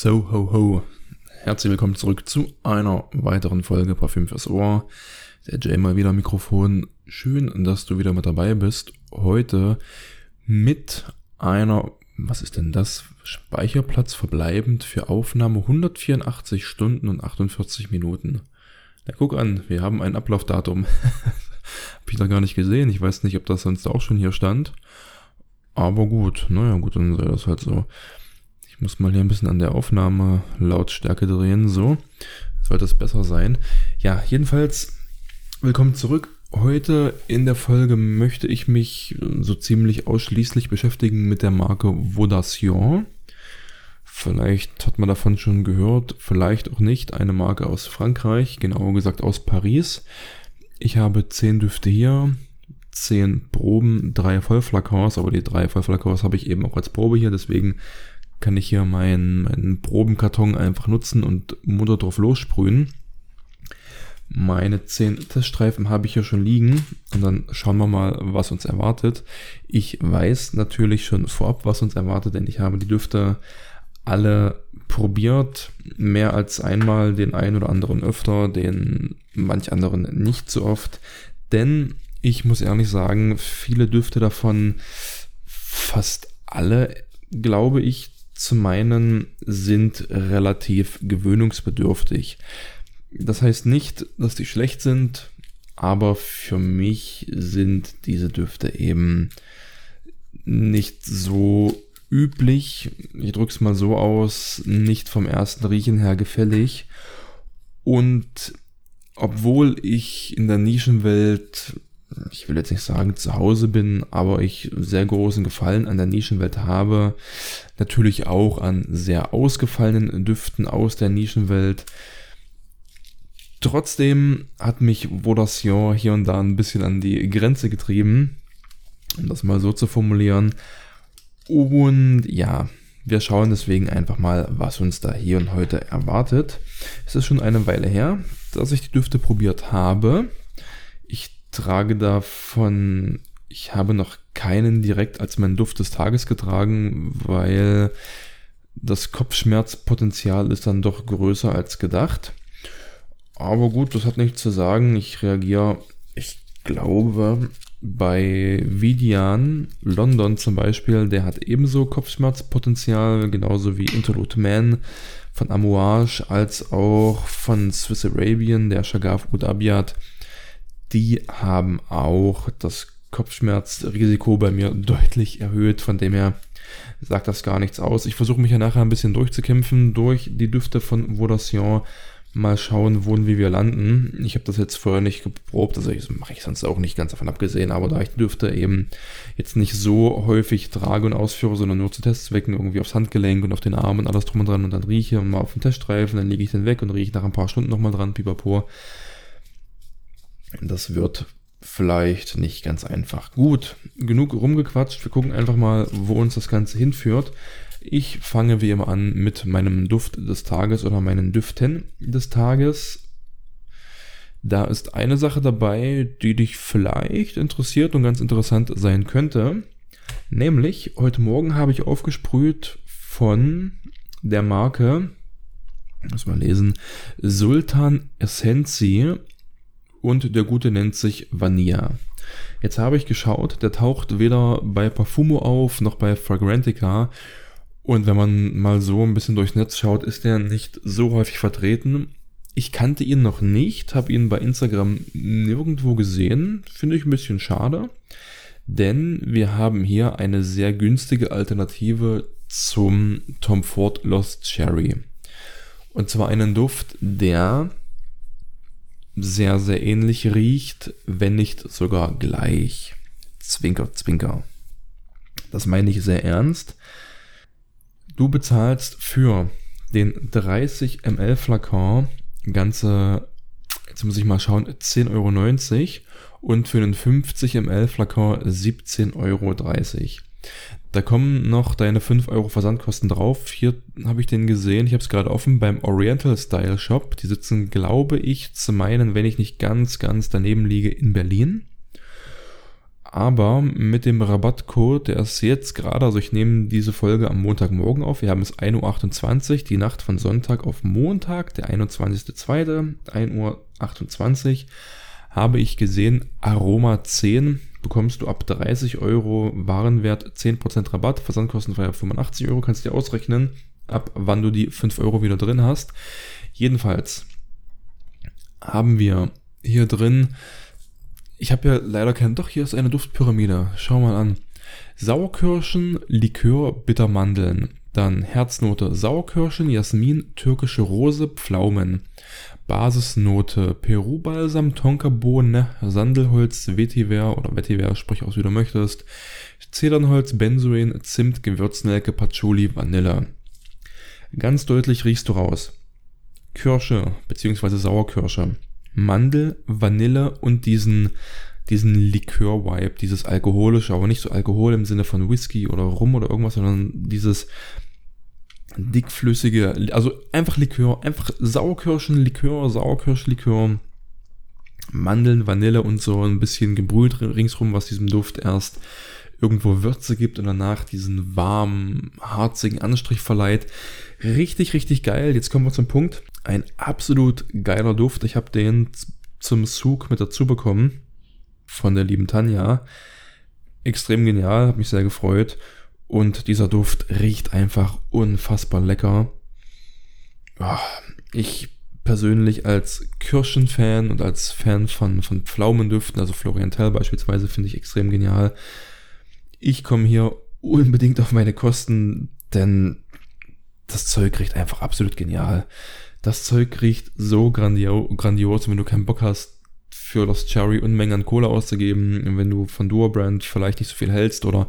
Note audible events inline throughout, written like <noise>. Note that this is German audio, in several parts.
So, ho, ho. Herzlich willkommen zurück zu einer weiteren Folge Parfüm fürs Ohr. Der Jay mal wieder Mikrofon. Schön, dass du wieder mit dabei bist. Heute mit einer, was ist denn das? Speicherplatz verbleibend für Aufnahme 184 Stunden und 48 Minuten. Na, guck an, wir haben ein Ablaufdatum. <laughs> Hab ich noch gar nicht gesehen. Ich weiß nicht, ob das sonst auch schon hier stand. Aber gut, naja, gut, dann sei das halt so. Ich muss mal hier ein bisschen an der Aufnahme Lautstärke drehen, so. Sollte es besser sein. Ja, jedenfalls, willkommen zurück. Heute in der Folge möchte ich mich so ziemlich ausschließlich beschäftigen mit der Marke Vaudation. Vielleicht hat man davon schon gehört, vielleicht auch nicht. Eine Marke aus Frankreich, genauer gesagt aus Paris. Ich habe zehn Düfte hier, zehn Proben, drei Vollflakons, aber die drei Vollflakons habe ich eben auch als Probe hier, deswegen kann ich hier meinen, meinen Probenkarton einfach nutzen und Mutter drauf lossprühen. Meine 10 Teststreifen habe ich hier schon liegen und dann schauen wir mal, was uns erwartet. Ich weiß natürlich schon vorab, was uns erwartet, denn ich habe die Düfte alle probiert, mehr als einmal, den einen oder anderen öfter, den manch anderen nicht so oft. Denn ich muss ehrlich sagen, viele Düfte davon, fast alle, glaube ich, zu meinen sind relativ gewöhnungsbedürftig. Das heißt nicht, dass die schlecht sind, aber für mich sind diese Düfte eben nicht so üblich, ich drück's mal so aus, nicht vom ersten Riechen her gefällig. Und obwohl ich in der Nischenwelt ich will jetzt nicht sagen zu Hause bin, aber ich sehr großen Gefallen an der Nischenwelt habe. Natürlich auch an sehr ausgefallenen Düften aus der Nischenwelt. Trotzdem hat mich Vaudation hier und da ein bisschen an die Grenze getrieben, um das mal so zu formulieren. Und ja, wir schauen deswegen einfach mal, was uns da hier und heute erwartet. Es ist schon eine Weile her, dass ich die Düfte probiert habe. Ich trage davon, ich habe noch keinen direkt als meinen Duft des Tages getragen, weil das Kopfschmerzpotenzial ist dann doch größer als gedacht. Aber gut, das hat nichts zu sagen. Ich reagiere, ich glaube, bei Vidian, London zum Beispiel, der hat ebenso Kopfschmerzpotenzial, genauso wie Interlude Man von Amouage, als auch von Swiss Arabian, der Shagaf Ud Abiad die haben auch das Kopfschmerzrisiko bei mir deutlich erhöht. Von dem her sagt das gar nichts aus. Ich versuche mich ja nachher ein bisschen durchzukämpfen durch die Düfte von Vaudation. Mal schauen, wo und wie wir landen. Ich habe das jetzt vorher nicht geprobt, also mache ich sonst auch nicht ganz davon abgesehen, aber da ich die Düfte eben jetzt nicht so häufig trage und ausführe, sondern nur zu Testzwecken irgendwie aufs Handgelenk und auf den Arm und alles drum und dran und dann rieche und mal auf den Teststreifen, dann lege ich den weg und rieche nach ein paar Stunden nochmal dran, pipapo das wird vielleicht nicht ganz einfach. Gut, genug rumgequatscht. Wir gucken einfach mal, wo uns das Ganze hinführt. Ich fange wie immer an mit meinem Duft des Tages oder meinen Düften des Tages. Da ist eine Sache dabei, die dich vielleicht interessiert und ganz interessant sein könnte. Nämlich, heute Morgen habe ich aufgesprüht von der Marke, muss mal lesen, Sultan Essenzi und der gute nennt sich Vanilla. Jetzt habe ich geschaut, der taucht weder bei Parfumo auf noch bei Fragrantica. Und wenn man mal so ein bisschen durchs Netz schaut, ist der nicht so häufig vertreten. Ich kannte ihn noch nicht, habe ihn bei Instagram nirgendwo gesehen. Finde ich ein bisschen schade. Denn wir haben hier eine sehr günstige Alternative zum Tom Ford Lost Cherry. Und zwar einen Duft, der sehr, sehr ähnlich riecht, wenn nicht sogar gleich. Zwinker, zwinker. Das meine ich sehr ernst. Du bezahlst für den 30 ml Flakon ganze, jetzt muss ich mal schauen, 10,90 Euro und für den 50 ml Flakon 17,30 Euro. Da kommen noch deine 5 Euro Versandkosten drauf. Hier habe ich den gesehen. Ich habe es gerade offen beim Oriental Style Shop. Die sitzen, glaube ich, zu meinen, wenn ich nicht ganz, ganz daneben liege, in Berlin. aber mit dem Rabattcode, der ist jetzt gerade, also ich nehme diese Folge am Montagmorgen auf, wir haben es 1.28 Uhr, die Nacht von Sonntag auf Montag, der 21.02., 1.28 Uhr, habe ich gesehen, Aroma 10 bekommst du ab 30 Euro Warenwert 10% Rabatt, Versandkostenfrei 85 Euro, kannst du dir ausrechnen, ab wann du die 5 Euro wieder drin hast. Jedenfalls haben wir hier drin ich habe ja leider keinen. Doch, hier ist eine Duftpyramide. Schau mal an. Sauerkirschen, Likör, Bittermandeln. Dann Herznote Sauerkirschen, Jasmin, türkische Rose, Pflaumen. Basisnote Peru-Balsam, Tonkabohne, Sandelholz, Vetiver oder Vetiver, sprich aus wie du möchtest. Zedernholz, Benzoin, Zimt, Gewürznelke, Patchouli, Vanille. Ganz deutlich riechst du raus. Kirsche bzw. Sauerkirsche. Mandel, Vanille und diesen, diesen Likör-Vibe, dieses alkoholische, aber nicht so Alkohol im Sinne von Whisky oder Rum oder irgendwas, sondern dieses dickflüssige, also einfach Likör, einfach Sauerkirschenlikör, Sauerkirschlikör, Mandeln, Vanille und so ein bisschen gebrüht ringsrum, was diesem Duft erst irgendwo Würze gibt und danach diesen warmen, harzigen Anstrich verleiht. Richtig, richtig geil. Jetzt kommen wir zum Punkt. Ein absolut geiler Duft. Ich habe den zum Zug mit dazu bekommen von der lieben Tanja. Extrem genial, habe mich sehr gefreut. Und dieser Duft riecht einfach unfassbar lecker. Ich persönlich als Kirschenfan und als Fan von, von Pflaumendüften, also Florian Tell beispielsweise, finde ich extrem genial. Ich komme hier unbedingt auf meine Kosten, denn das Zeug riecht einfach absolut genial. Das Zeug riecht so grandio grandios, wenn du keinen Bock hast, für Lost Cherry Unmengen an Kohle auszugeben, wenn du von Dua Brand vielleicht nicht so viel hältst oder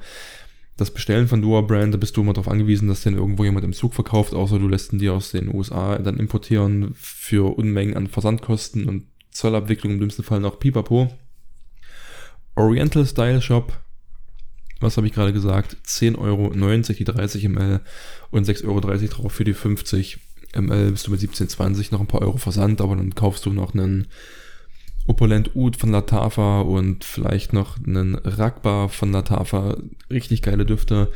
das Bestellen von Dua Brand, da bist du immer darauf angewiesen, dass den irgendwo jemand im Zug verkauft, außer du lässt ihn dir aus den USA dann importieren für Unmengen an Versandkosten und Zollabwicklung im dümmsten Fall noch Pipapo. Oriental Style Shop, was habe ich gerade gesagt? 10,90 Euro die 30 ml und 6,30 Euro drauf für die 50 ml bist du mit 17,20 noch ein paar Euro Versand, aber dann kaufst du noch einen Opulent Oud von Latafa und vielleicht noch einen Rakba von Latafa. Richtig geile Düfte.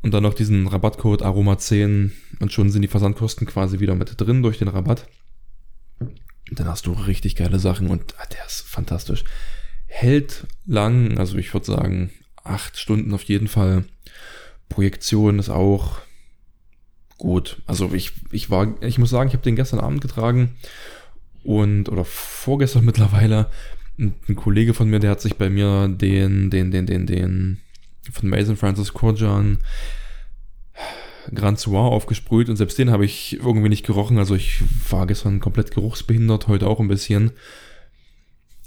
Und dann noch diesen Rabattcode Aroma10 und schon sind die Versandkosten quasi wieder mit drin durch den Rabatt. Und dann hast du richtig geile Sachen und ah, der ist fantastisch. Hält lang, also ich würde sagen acht Stunden auf jeden Fall. Projektion ist auch gut. Also ich, ich war, ich muss sagen, ich habe den gestern Abend getragen und oder vorgestern mittlerweile. Ein, Kollege von mir, der hat sich bei mir den, den, den, den, den von Mason Francis Corjan Grand Soir aufgesprüht und selbst den habe ich irgendwie nicht gerochen. Also ich war gestern komplett geruchsbehindert, heute auch ein bisschen.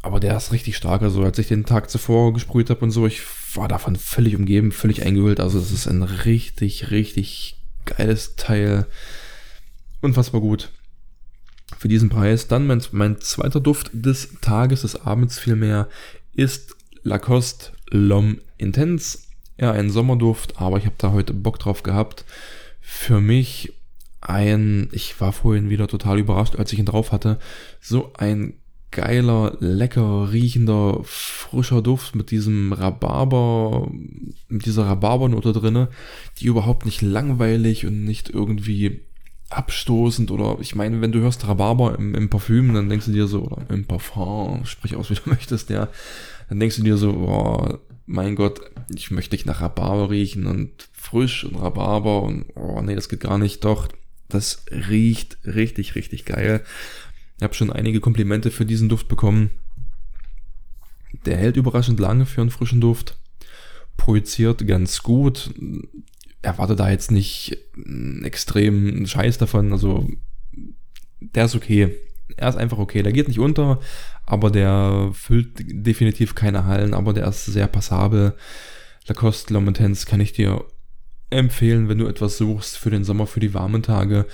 Aber der ist richtig stark. Also als ich den Tag zuvor gesprüht habe und so, ich war davon völlig umgeben, völlig eingehüllt. Also es ist ein richtig, richtig geiles Teil. Unfassbar gut. Für diesen Preis. Dann mein, mein zweiter Duft des Tages, des Abends vielmehr, ist Lacoste L'Homme Intense. Ja, ein Sommerduft, aber ich habe da heute Bock drauf gehabt. Für mich ein, ich war vorhin wieder total überrascht, als ich ihn drauf hatte, so ein geiler, lecker riechender, frischer Duft mit diesem Rhabarber, mit dieser Rhabarbernote drinne, die überhaupt nicht langweilig und nicht irgendwie abstoßend oder ich meine, wenn du hörst Rhabarber im, im Parfüm, dann denkst du dir so, oder im Parfum, sprich aus, <laughs> wie du möchtest, ja, dann denkst du dir so, oh, mein Gott, ich möchte nicht nach Rhabarber riechen und frisch und Rhabarber und oh nee, das geht gar nicht, doch, das riecht richtig, richtig geil. Ich habe schon einige Komplimente für diesen Duft bekommen. Der hält überraschend lange für einen frischen Duft. Projiziert ganz gut. Erwarte da jetzt nicht einen extremen Scheiß davon. Also, der ist okay. Er ist einfach okay. Der geht nicht unter, aber der füllt definitiv keine Hallen, aber der ist sehr passabel. Lacoste L'Homme kann ich dir empfehlen, wenn du etwas suchst für den Sommer, für die warmen Tage.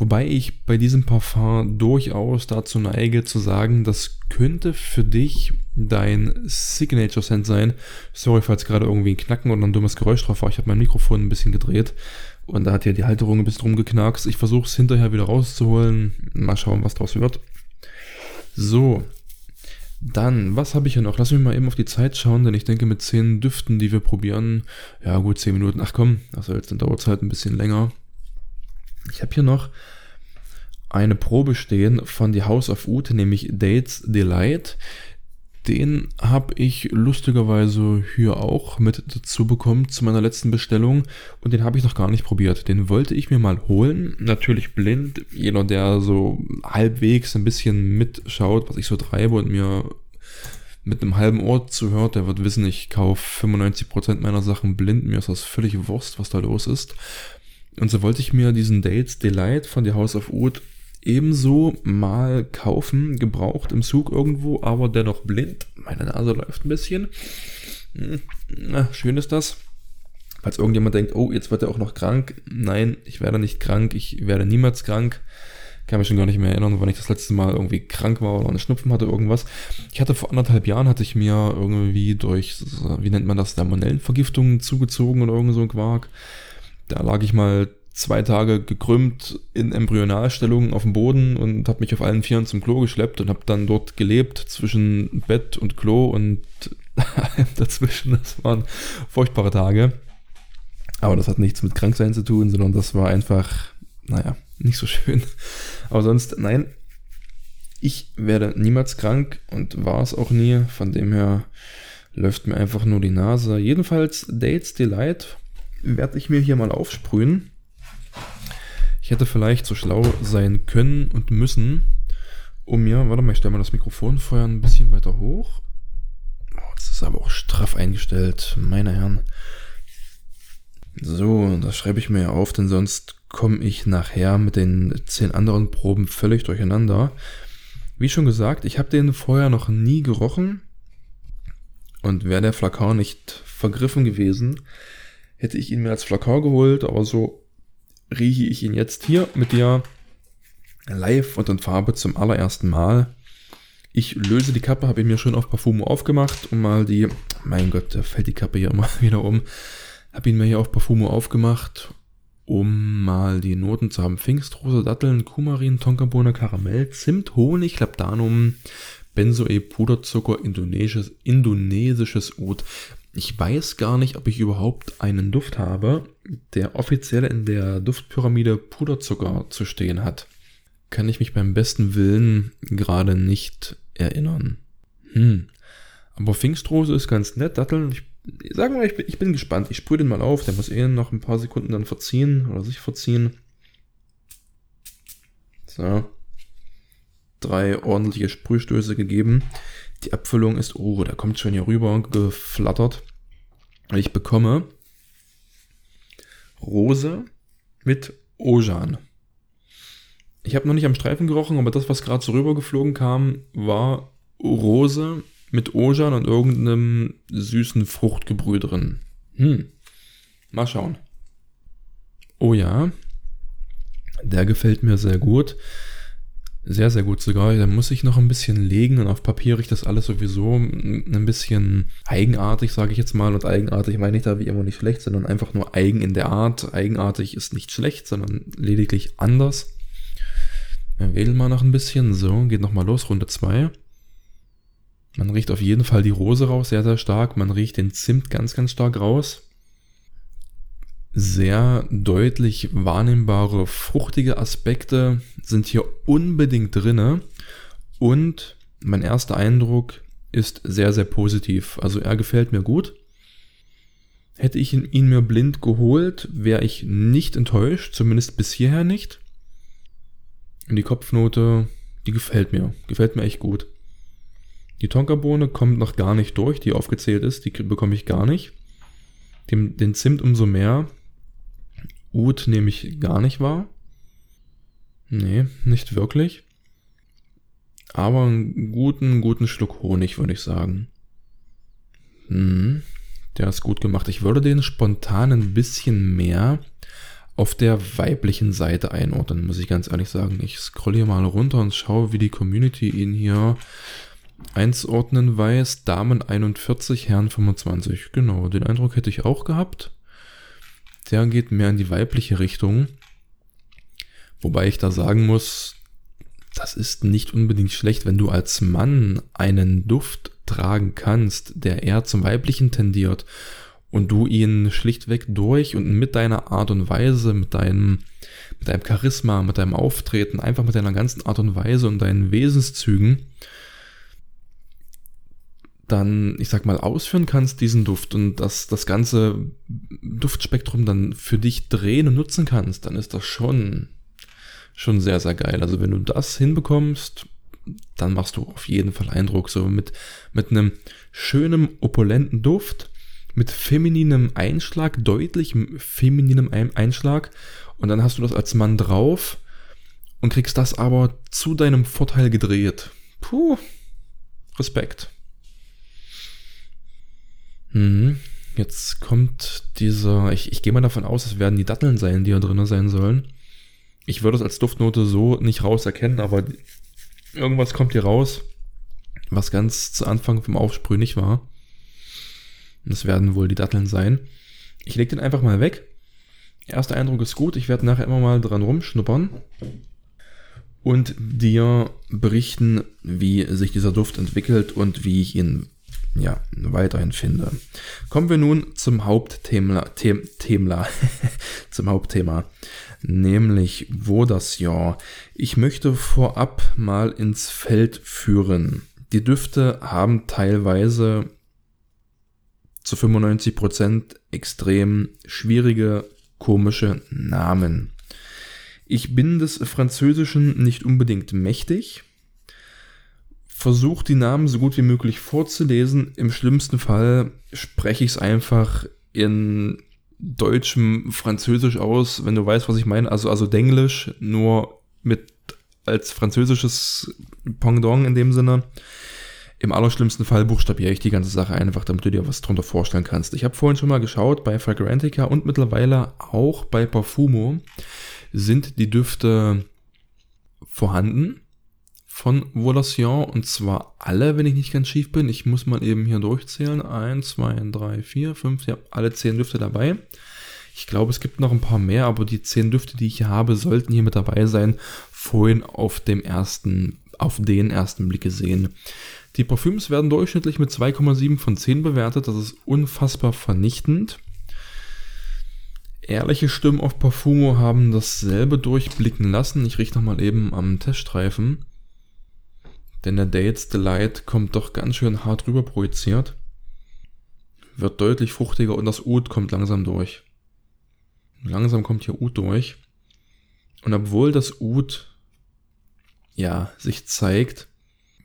Wobei ich bei diesem Parfum durchaus dazu neige zu sagen, das könnte für dich dein Signature Scent sein. Sorry, falls gerade irgendwie ein Knacken oder ein dummes Geräusch drauf war. Ich habe mein Mikrofon ein bisschen gedreht und da hat ja die Halterung ein bisschen rumgeknackst. Ich versuche es hinterher wieder rauszuholen. Mal schauen, was draus wird. So. Dann, was habe ich hier noch? Lass mich mal eben auf die Zeit schauen, denn ich denke mit 10 Düften, die wir probieren, ja gut, 10 Minuten, ach komm, also jetzt dauert es halt ein bisschen länger. Ich habe hier noch eine Probe stehen von die House of Ute, nämlich Dates Delight. Den habe ich lustigerweise hier auch mit dazu bekommen zu meiner letzten Bestellung und den habe ich noch gar nicht probiert. Den wollte ich mir mal holen, natürlich blind. Jeder, der so halbwegs ein bisschen mitschaut, was ich so treibe und mir mit einem halben Ohr zuhört, der wird wissen, ich kaufe 95% meiner Sachen blind. Mir ist das völlig Wurst, was da los ist. Und so wollte ich mir diesen Dates Delight von The House of Oud ebenso mal kaufen, gebraucht im Zug irgendwo, aber dennoch blind. Meine Nase läuft ein bisschen. Hm, na, schön ist das. Falls irgendjemand denkt, oh, jetzt wird er auch noch krank. Nein, ich werde nicht krank, ich werde niemals krank. Kann mich schon gar nicht mehr erinnern, wann ich das letzte Mal irgendwie krank war oder eine Schnupfen hatte, irgendwas. Ich hatte vor anderthalb Jahren, hatte ich mir irgendwie durch, wie nennt man das, Salmonellenvergiftungen zugezogen oder irgend so ein Quark. Da lag ich mal zwei Tage gekrümmt in Embryonalstellung auf dem Boden und habe mich auf allen Vieren zum Klo geschleppt und habe dann dort gelebt zwischen Bett und Klo und <laughs> dazwischen. Das waren furchtbare Tage. Aber das hat nichts mit Kranksein zu tun, sondern das war einfach, naja, nicht so schön. Aber sonst, nein, ich werde niemals krank und war es auch nie. Von dem her läuft mir einfach nur die Nase. Jedenfalls Dates Delight werde ich mir hier mal aufsprühen. Ich hätte vielleicht so schlau sein können und müssen, um mir, warte mal, ich stelle mal das Mikrofon vorher ein bisschen weiter hoch. Oh, das ist aber auch straff eingestellt, meine Herren. So, das schreibe ich mir ja auf, denn sonst komme ich nachher mit den zehn anderen Proben völlig durcheinander. Wie schon gesagt, ich habe den vorher noch nie gerochen. Und wäre der Flakon nicht vergriffen gewesen, hätte ich ihn mir als Flakon geholt, aber so rieche ich ihn jetzt hier mit dir live und in Farbe zum allerersten Mal. Ich löse die Kappe, habe ich mir schon auf Parfumo aufgemacht, um mal die, mein Gott, da fällt die Kappe hier <laughs> immer wieder um. Habe ihn mir hier auf Parfumo aufgemacht, um mal die Noten zu haben. Pfingstrose, Datteln, Kumarin, Tonkabohne, Karamell, Zimt, Honig, Labdanum, Benzoe, Puderzucker, indonesisches, indonesisches Oud. Ich weiß gar nicht, ob ich überhaupt einen Duft habe, der offiziell in der Duftpyramide Puderzucker zu stehen hat. Kann ich mich beim besten Willen gerade nicht erinnern. Hm. Aber Pfingstrose ist ganz nett. Datteln, ich sag mal, ich bin, ich bin gespannt. Ich sprühe den mal auf. Der muss eh noch ein paar Sekunden dann verziehen oder sich verziehen. So. Drei ordentliche Sprühstöße gegeben. Die Abfüllung ist, oh, da kommt schon hier rüber geflattert. Ich bekomme Rose mit Ojan. Ich habe noch nicht am Streifen gerochen, aber das, was gerade so rübergeflogen kam, war Rose mit Ojan und irgendeinem süßen Fruchtgebrüh drin. Hm. Mal schauen. Oh ja. Der gefällt mir sehr gut. Sehr, sehr gut sogar. Da muss ich noch ein bisschen legen und auf Papier riecht das alles sowieso ein bisschen eigenartig, sage ich jetzt mal. Und eigenartig meine ich da wie immer nicht schlecht, sondern einfach nur eigen in der Art. Eigenartig ist nicht schlecht, sondern lediglich anders. Wir wählen mal noch ein bisschen. So, geht nochmal los, Runde 2. Man riecht auf jeden Fall die Rose raus, sehr, sehr stark. Man riecht den Zimt ganz, ganz stark raus sehr deutlich wahrnehmbare fruchtige Aspekte sind hier unbedingt drinne und mein erster Eindruck ist sehr, sehr positiv. Also er gefällt mir gut. Hätte ich ihn, mir blind geholt, wäre ich nicht enttäuscht, zumindest bis hierher nicht. Und die Kopfnote, die gefällt mir, gefällt mir echt gut. Die Tonkabohne kommt noch gar nicht durch, die aufgezählt ist, die bekomme ich gar nicht. Den, den Zimt umso mehr. Ud nehme ich gar nicht wahr. Nee, nicht wirklich. Aber einen guten, guten Schluck Honig, würde ich sagen. Hm, der ist gut gemacht. Ich würde den spontan ein bisschen mehr auf der weiblichen Seite einordnen, muss ich ganz ehrlich sagen. Ich scrolle hier mal runter und schaue, wie die Community ihn hier einzuordnen weiß. Damen 41, Herren 25. Genau, den Eindruck hätte ich auch gehabt der geht mehr in die weibliche Richtung. Wobei ich da sagen muss, das ist nicht unbedingt schlecht, wenn du als Mann einen Duft tragen kannst, der eher zum Weiblichen tendiert und du ihn schlichtweg durch und mit deiner Art und Weise, mit deinem, mit deinem Charisma, mit deinem Auftreten, einfach mit deiner ganzen Art und Weise und deinen Wesenszügen dann, ich sag mal, ausführen kannst, diesen Duft und das, das ganze Duftspektrum dann für dich drehen und nutzen kannst, dann ist das schon, schon sehr, sehr geil. Also wenn du das hinbekommst, dann machst du auf jeden Fall Eindruck. So mit, mit einem schönen, opulenten Duft, mit femininem Einschlag, deutlich femininem Einschlag. Und dann hast du das als Mann drauf und kriegst das aber zu deinem Vorteil gedreht. Puh, Respekt. Mhm. Jetzt kommt dieser, ich, ich gehe mal davon aus, es werden die Datteln sein, die da drin sein sollen. Ich würde es als Duftnote so nicht raus erkennen, aber irgendwas kommt hier raus, was ganz zu Anfang vom Aufsprühen nicht war. Das werden wohl die Datteln sein. Ich lege den einfach mal weg. Erster Eindruck ist gut. Ich werde nachher immer mal dran rumschnuppern und dir berichten, wie sich dieser Duft entwickelt und wie ich ihn ja, weiterhin finde. Kommen wir nun zum Hauptthema, Them, Themla, <laughs> zum Hauptthema, nämlich wo das Jahr. Ich möchte vorab mal ins Feld führen. Die Düfte haben teilweise zu 95% extrem schwierige, komische Namen. Ich bin des Französischen nicht unbedingt mächtig, versuche die Namen so gut wie möglich vorzulesen. Im schlimmsten Fall spreche ich es einfach in deutschem Französisch aus, wenn du weißt, was ich meine. Also, also Denglisch, nur mit als französisches Pendant in dem Sinne. Im allerschlimmsten Fall buchstabiere ich die ganze Sache einfach, damit du dir was drunter vorstellen kannst. Ich habe vorhin schon mal geschaut, bei Fragrantica und mittlerweile auch bei Parfumo sind die Düfte vorhanden von Volasion und zwar alle, wenn ich nicht ganz schief bin. Ich muss mal eben hier durchzählen. 1, 2, 3, 4, 5, ja, alle 10 Düfte dabei. Ich glaube, es gibt noch ein paar mehr, aber die 10 Düfte, die ich hier habe, sollten hier mit dabei sein. Vorhin auf dem ersten, auf den ersten Blick gesehen. Die Parfüms werden durchschnittlich mit 2,7 von 10 bewertet. Das ist unfassbar vernichtend. Ehrliche Stimmen auf Parfumo haben dasselbe durchblicken lassen. Ich rieche nochmal eben am Teststreifen. Denn der Dates Delight kommt doch ganz schön hart rüber projiziert. Wird deutlich fruchtiger und das Oud kommt langsam durch. Langsam kommt hier Oud durch. Und obwohl das Oud ja sich zeigt,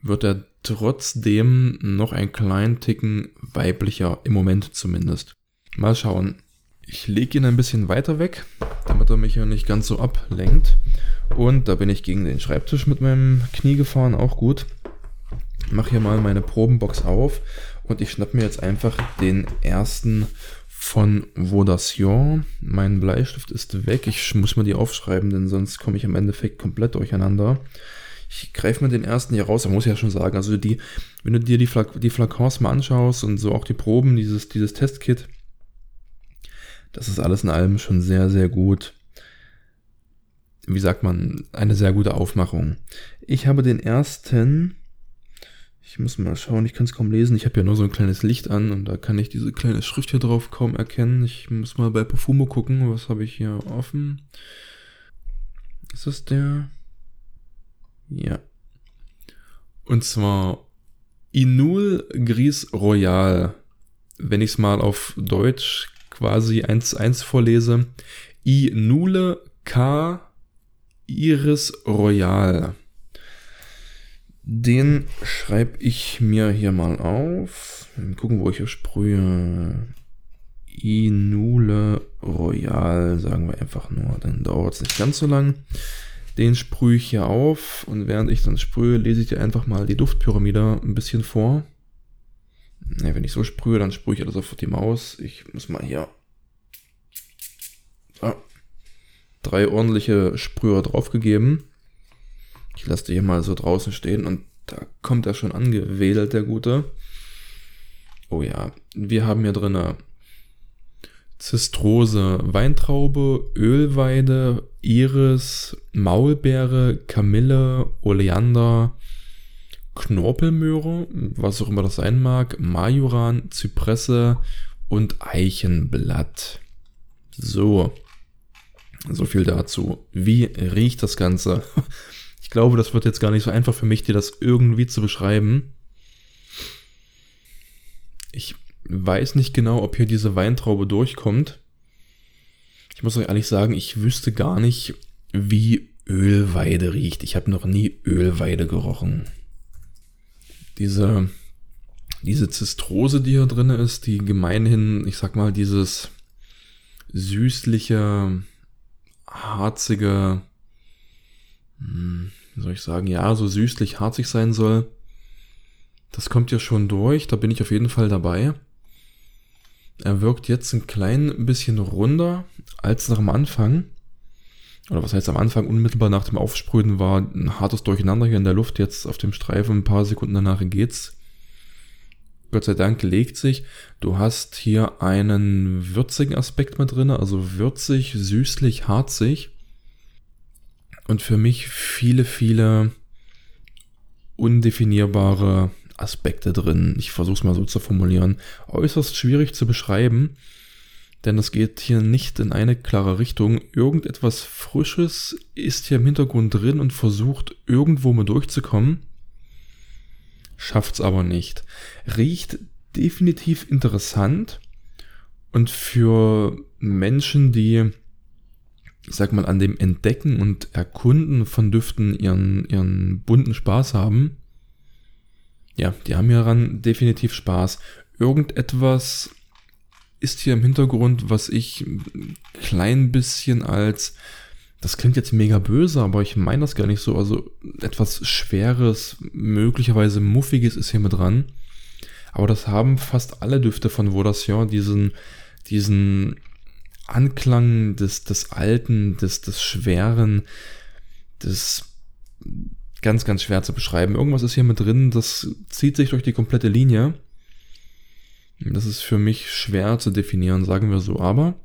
wird er trotzdem noch ein kleinen Ticken weiblicher, im Moment zumindest. Mal schauen. Ich lege ihn ein bisschen weiter weg, damit er mich ja nicht ganz so ablenkt. Und da bin ich gegen den Schreibtisch mit meinem Knie gefahren, auch gut. Mache hier mal meine Probenbox auf und ich schnapp mir jetzt einfach den ersten von Vodation. Mein Bleistift ist weg. Ich muss mir die aufschreiben, denn sonst komme ich im Endeffekt komplett durcheinander. Ich greife mir den ersten hier raus, da muss ich ja schon sagen, also die, wenn du dir die, Flak die Flakons mal anschaust und so auch die Proben, dieses, dieses Testkit, das ist alles in allem schon sehr, sehr gut wie sagt man, eine sehr gute Aufmachung. Ich habe den ersten, ich muss mal schauen, ich kann es kaum lesen, ich habe ja nur so ein kleines Licht an und da kann ich diese kleine Schrift hier drauf kaum erkennen. Ich muss mal bei Perfumo gucken, was habe ich hier offen. Ist das der? Ja. Und zwar Inul Gris Royal. Wenn ich es mal auf Deutsch quasi eins zu eins vorlese. Inule K Iris Royal. Den schreibe ich mir hier mal auf. Mal gucken, wo ich hier sprühe. Inule Royal, sagen wir einfach nur. Dann dauert es nicht ganz so lang. Den sprühe ich hier auf und während ich dann sprühe, lese ich dir einfach mal die Duftpyramide ein bisschen vor. Ja, wenn ich so sprühe, dann sprühe ich ja sofort die Maus. Ich muss mal hier. So drei ordentliche Sprüher draufgegeben. Ich lasse die hier mal so draußen stehen und da kommt er schon angewedelt, der Gute. Oh ja, wir haben hier drin Zistrose, Weintraube, Ölweide, Iris, Maulbeere, Kamille, Oleander, Knorpelmöhre, was auch immer das sein mag, Majoran, Zypresse und Eichenblatt. So. So viel dazu. Wie riecht das Ganze? <laughs> Ich glaube, das wird jetzt gar nicht so einfach für mich, dir das irgendwie zu beschreiben. Ich weiß nicht genau, ob hier diese Weintraube durchkommt. Ich muss euch ehrlich sagen, ich wüsste gar nicht, wie Ölweide riecht. Ich habe noch nie Ölweide gerochen. Diese, diese Zistrose, die hier drin ist, die gemeinhin, ich sag mal, dieses süßliche, harzige, hm, wie soll ich sagen, ja, so süßlich harzig sein soll. Das kommt ja schon durch, da bin ich auf jeden Fall dabei. Er wirkt jetzt ein klein bisschen runder als noch am Anfang. Oder was heißt am Anfang, unmittelbar nach dem Aufsprühen war ein hartes Durcheinander hier in der Luft. Jetzt auf dem Streifen ein paar Sekunden danach geht's. Gott sei Dank legt sich. Du hast hier einen würzigen Aspekt mit drin, also würzig, süßlich, harzig. Und für mich viele, viele undefinierbare Aspekte drin. Ich versuche es mal so zu formulieren. Äußerst schwierig zu beschreiben, denn es geht hier nicht in eine klare Richtung. Irgendetwas Frisches ist hier im Hintergrund drin und versucht irgendwo mal durchzukommen. Schafft's aber nicht. Riecht definitiv interessant und für Menschen, die ich sag mal, an dem Entdecken und Erkunden von Düften ihren, ihren bunten Spaß haben, ja, die haben hieran definitiv Spaß. Irgendetwas ist hier im Hintergrund, was ich ein klein bisschen als, das klingt jetzt mega böse, aber ich meine das gar nicht so, also etwas Schweres, möglicherweise Muffiges ist hier mit dran. Aber das haben fast alle Düfte von Vodation, diesen, diesen Anklang des, des Alten, des, des Schweren, des ganz, ganz schwer zu beschreiben. Irgendwas ist hier mit drin, das zieht sich durch die komplette Linie. Das ist für mich schwer zu definieren, sagen wir so, aber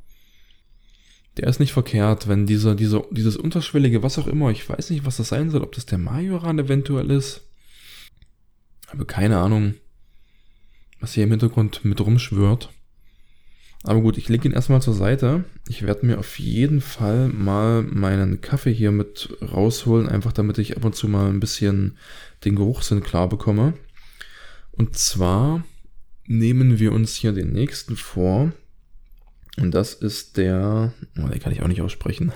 der ist nicht verkehrt, wenn dieser, dieser, dieses unterschwellige, was auch immer, ich weiß nicht, was das sein soll, ob das der Majoran eventuell ist. Aber keine Ahnung, was hier im Hintergrund mit rumschwört. Aber gut, ich lege ihn erstmal zur Seite. Ich werde mir auf jeden Fall mal meinen Kaffee hier mit rausholen, einfach damit ich ab und zu mal ein bisschen den Geruchssinn klar bekomme. Und zwar nehmen wir uns hier den nächsten vor. Und das ist der, oh, den kann ich auch nicht aussprechen.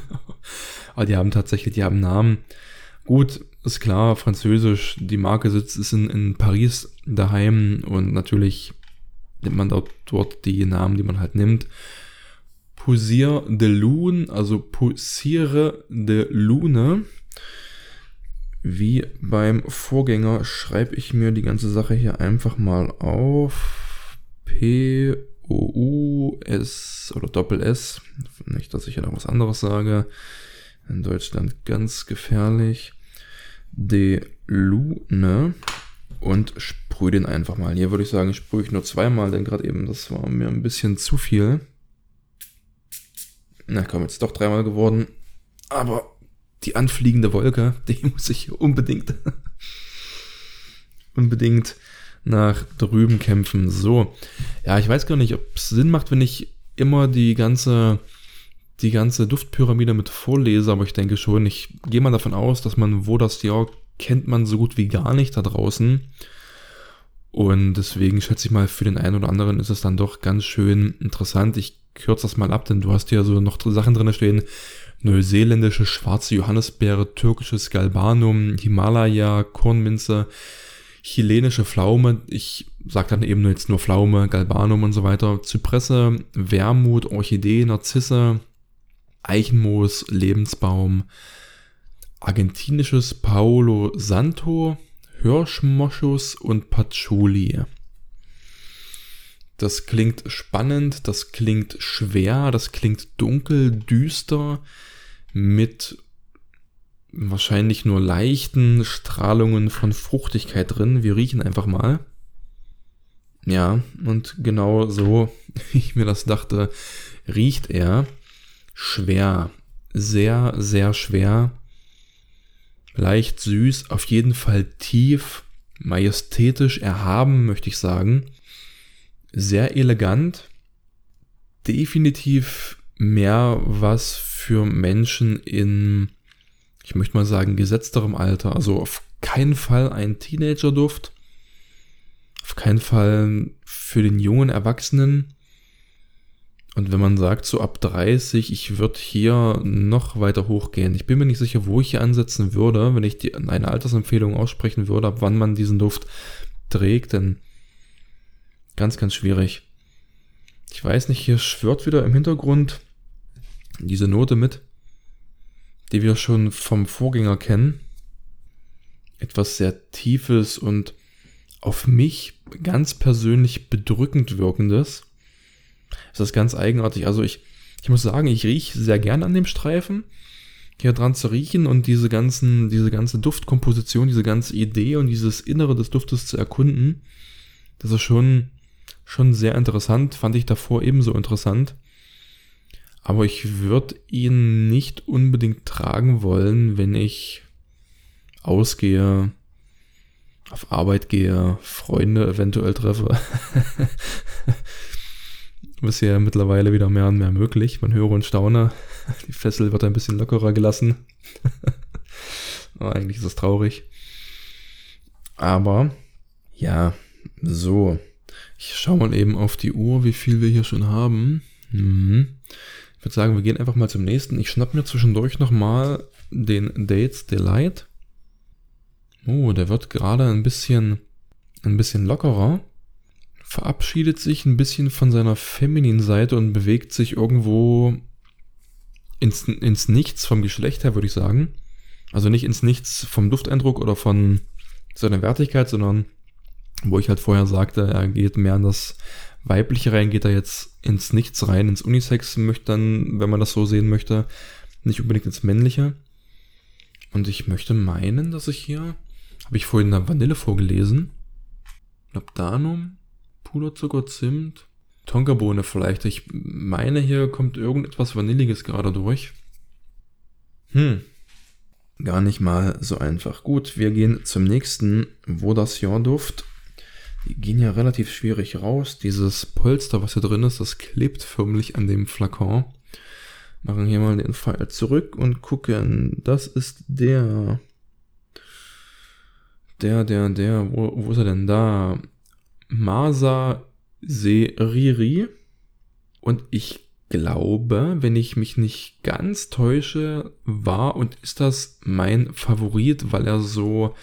<laughs> Aber die haben tatsächlich, die haben Namen. Gut, ist klar, Französisch, die Marke sitzt ist in, in Paris daheim und natürlich nimmt man dort, dort die Namen, die man halt nimmt. Poussier de Lune, also Poussiere de Lune. Wie beim Vorgänger schreibe ich mir die ganze Sache hier einfach mal auf. P O U S oder Doppel S. Nicht, dass ich ja noch was anderes sage. In Deutschland ganz gefährlich. De Lune und sprühe den einfach mal. Hier würde ich sagen, sprühe ich nur zweimal, denn gerade eben, das war mir ein bisschen zu viel. Na komm, jetzt doch dreimal geworden. Aber die anfliegende Wolke, die <laughs> muss ich unbedingt, unbedingt nach drüben kämpfen. So. Ja, ich weiß gar nicht, ob es Sinn macht, wenn ich immer die ganze, die ganze Duftpyramide mit vorlese, aber ich denke schon, ich gehe mal davon aus, dass man, wo das Jahr kennt man so gut wie gar nicht da draußen. Und deswegen schätze ich mal, für den einen oder anderen ist es dann doch ganz schön interessant. Ich kürze das mal ab, denn du hast hier so noch Sachen drin stehen. Neuseeländische schwarze Johannisbeere, türkisches Galbanum, Himalaya, Kornminze, chilenische Pflaume. Ich sage dann eben jetzt nur Pflaume, Galbanum und so weiter. Zypresse, Wermut, Orchidee, Narzisse, Eichenmoos, Lebensbaum, argentinisches Paolo Santo, Hirschmoschus und Patchouli. Das klingt spannend, das klingt schwer, das klingt dunkel, düster, mit wahrscheinlich nur leichten Strahlungen von Fruchtigkeit drin. Wir riechen einfach mal. Ja, und genau so, <laughs> wie ich mir das dachte, riecht er schwer. Sehr, sehr schwer. Leicht süß, auf jeden Fall tief, majestätisch, erhaben, möchte ich sagen. Sehr elegant. Definitiv mehr was für Menschen in, ich möchte mal sagen, gesetzterem Alter. Also auf keinen Fall ein Teenager-Duft. Auf keinen Fall für den jungen Erwachsenen. Und wenn man sagt, so ab 30, ich würde hier noch weiter hochgehen. Ich bin mir nicht sicher, wo ich hier ansetzen würde, wenn ich die, eine Altersempfehlung aussprechen würde, ab wann man diesen Duft trägt, denn ganz, ganz schwierig. Ich weiß nicht, hier schwört wieder im Hintergrund diese Note mit, die wir schon vom Vorgänger kennen. Etwas sehr Tiefes und auf mich ganz persönlich bedrückend wirkendes. Das ist ganz eigenartig. Also ich, ich muss sagen, ich rieche sehr gern an dem Streifen, hier dran zu riechen und diese ganzen, diese ganze Duftkomposition, diese ganze Idee und dieses Innere des Duftes zu erkunden. Das ist schon, schon sehr interessant. Fand ich davor ebenso interessant. Aber ich würde ihn nicht unbedingt tragen wollen, wenn ich ausgehe, auf Arbeit gehe, Freunde eventuell treffe. <laughs> ist ja mittlerweile wieder mehr und mehr möglich. Man höre und staune. Die Fessel wird ein bisschen lockerer gelassen. <laughs> Eigentlich ist es traurig. Aber ja, so. Ich schaue mal eben auf die Uhr, wie viel wir hier schon haben. Mhm. Ich würde sagen, wir gehen einfach mal zum nächsten. Ich schnapp mir zwischendurch nochmal den Dates Delight. Oh, der wird gerade ein bisschen, ein bisschen lockerer. Verabschiedet sich ein bisschen von seiner femininen Seite und bewegt sich irgendwo ins, ins Nichts vom Geschlecht her, würde ich sagen. Also nicht ins Nichts vom Dufteindruck oder von seiner Wertigkeit, sondern wo ich halt vorher sagte, er geht mehr in das Weibliche rein, geht er jetzt ins Nichts rein, ins Unisex möchte dann, wenn man das so sehen möchte, nicht unbedingt ins Männliche. Und ich möchte meinen, dass ich hier, habe ich vorhin eine Vanille vorgelesen, Labdanum, Puderzucker, Zimt, Tonkabohne vielleicht. Ich meine, hier kommt irgendetwas Vanilliges gerade durch. Hm. Gar nicht mal so einfach. Gut, wir gehen zum nächsten Vodation-Duft. Gehen ja relativ schwierig raus. Dieses Polster, was hier drin ist, das klebt förmlich an dem Flakon. Machen hier mal den Pfeil zurück und gucken. Das ist der. Der, der, der. Wo, wo ist er denn da? Masa Seriri. Und ich glaube, wenn ich mich nicht ganz täusche, war und ist das mein Favorit, weil er so,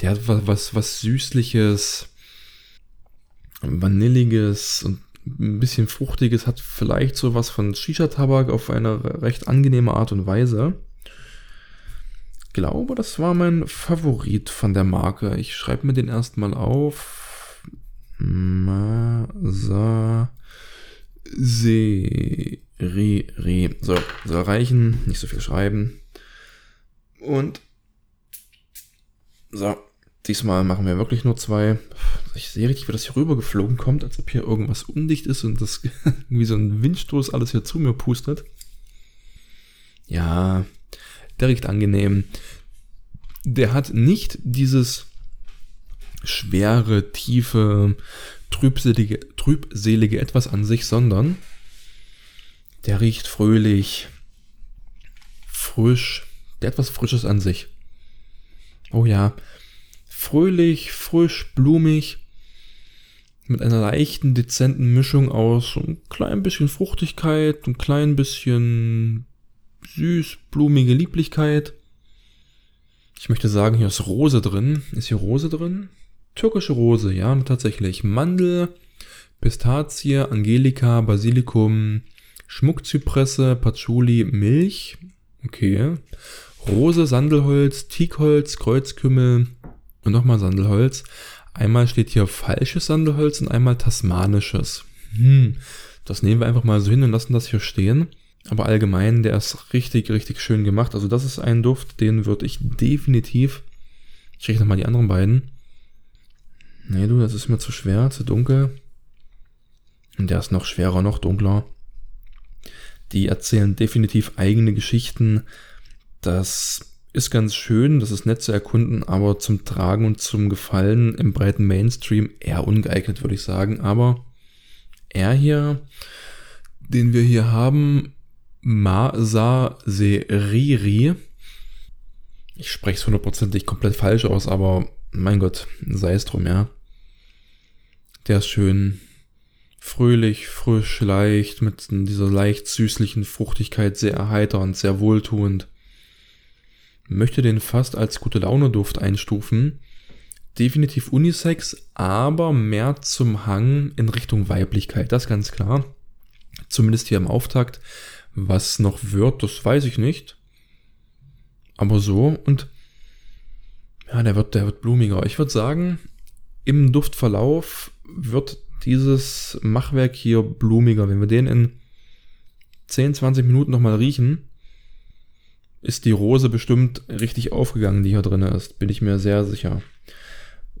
der hat was, was, was Süßliches, Vanilliges und ein bisschen Fruchtiges, hat vielleicht so was von Shisha-Tabak auf eine recht angenehme Art und Weise. Glaube, das war mein Favorit von der Marke. Ich schreibe mir den erstmal auf. Masa Seriri. So, soll reichen. Nicht so viel schreiben. Und so, diesmal machen wir wirklich nur zwei ich sehe richtig, wie das hier rüber geflogen kommt, als ob hier irgendwas undicht ist und das <laughs> wie so ein Windstoß alles hier zu mir pustet. Ja, der riecht angenehm. Der hat nicht dieses schwere, tiefe, trübselige, trübselige etwas an sich, sondern der riecht fröhlich, frisch, der hat was Frisches an sich. Oh ja, fröhlich, frisch, blumig, mit einer leichten, dezenten Mischung aus ein klein bisschen Fruchtigkeit, ein klein bisschen süß, blumige Lieblichkeit. Ich möchte sagen, hier ist Rose drin. Ist hier Rose drin? Türkische Rose, ja, tatsächlich. Mandel, Pistazie, Angelika, Basilikum, Schmuckzypresse, Patchouli, Milch. Okay. Rose, Sandelholz, Teakholz, Kreuzkümmel und nochmal Sandelholz. Einmal steht hier falsches Sandelholz und einmal tasmanisches. Hm, das nehmen wir einfach mal so hin und lassen das hier stehen. Aber allgemein, der ist richtig, richtig schön gemacht. Also das ist ein Duft, den würde ich definitiv, ich rieche nochmal die anderen beiden. Nee, du, das ist mir zu schwer, zu dunkel. Und der ist noch schwerer, noch dunkler. Die erzählen definitiv eigene Geschichten. Das ist ganz schön, das ist nett zu erkunden, aber zum Tragen und zum Gefallen im breiten Mainstream eher ungeeignet, würde ich sagen. Aber er hier, den wir hier haben, Masa Seriri. Ich spreche es hundertprozentig komplett falsch aus, aber mein Gott, sei es drum, ja. Der ist schön fröhlich, frisch, leicht, mit dieser leicht süßlichen Fruchtigkeit sehr erheiternd, sehr wohltuend. Möchte den fast als gute Laune Duft einstufen. Definitiv Unisex, aber mehr zum Hang in Richtung Weiblichkeit, das ganz klar. Zumindest hier im Auftakt. Was noch wird, das weiß ich nicht. Aber so und ja, der wird, der wird blumiger. Ich würde sagen, im Duftverlauf wird dieses Machwerk hier blumiger. Wenn wir den in 10, 20 Minuten nochmal riechen, ist die Rose bestimmt richtig aufgegangen, die hier drin ist. Bin ich mir sehr sicher.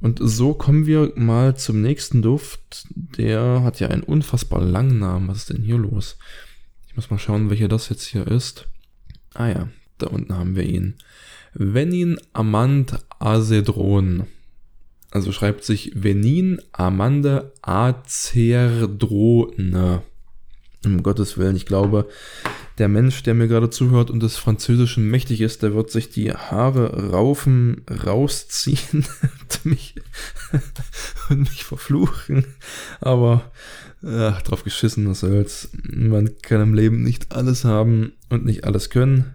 Und so kommen wir mal zum nächsten Duft. Der hat ja einen unfassbar langen Namen. Was ist denn hier los? Ich muss mal schauen, welcher das jetzt hier ist. Ah ja, da unten haben wir ihn. Venin Amand Acedron. Also schreibt sich Venin Amande Acerdrone. Um Gottes Willen, ich glaube, der Mensch, der mir gerade zuhört und des Französischen mächtig ist, der wird sich die Haare raufen, rausziehen <laughs> und mich, <laughs> und mich verfluchen. Aber ach, drauf geschissen, was soll's. Man kann im Leben nicht alles haben und nicht alles können.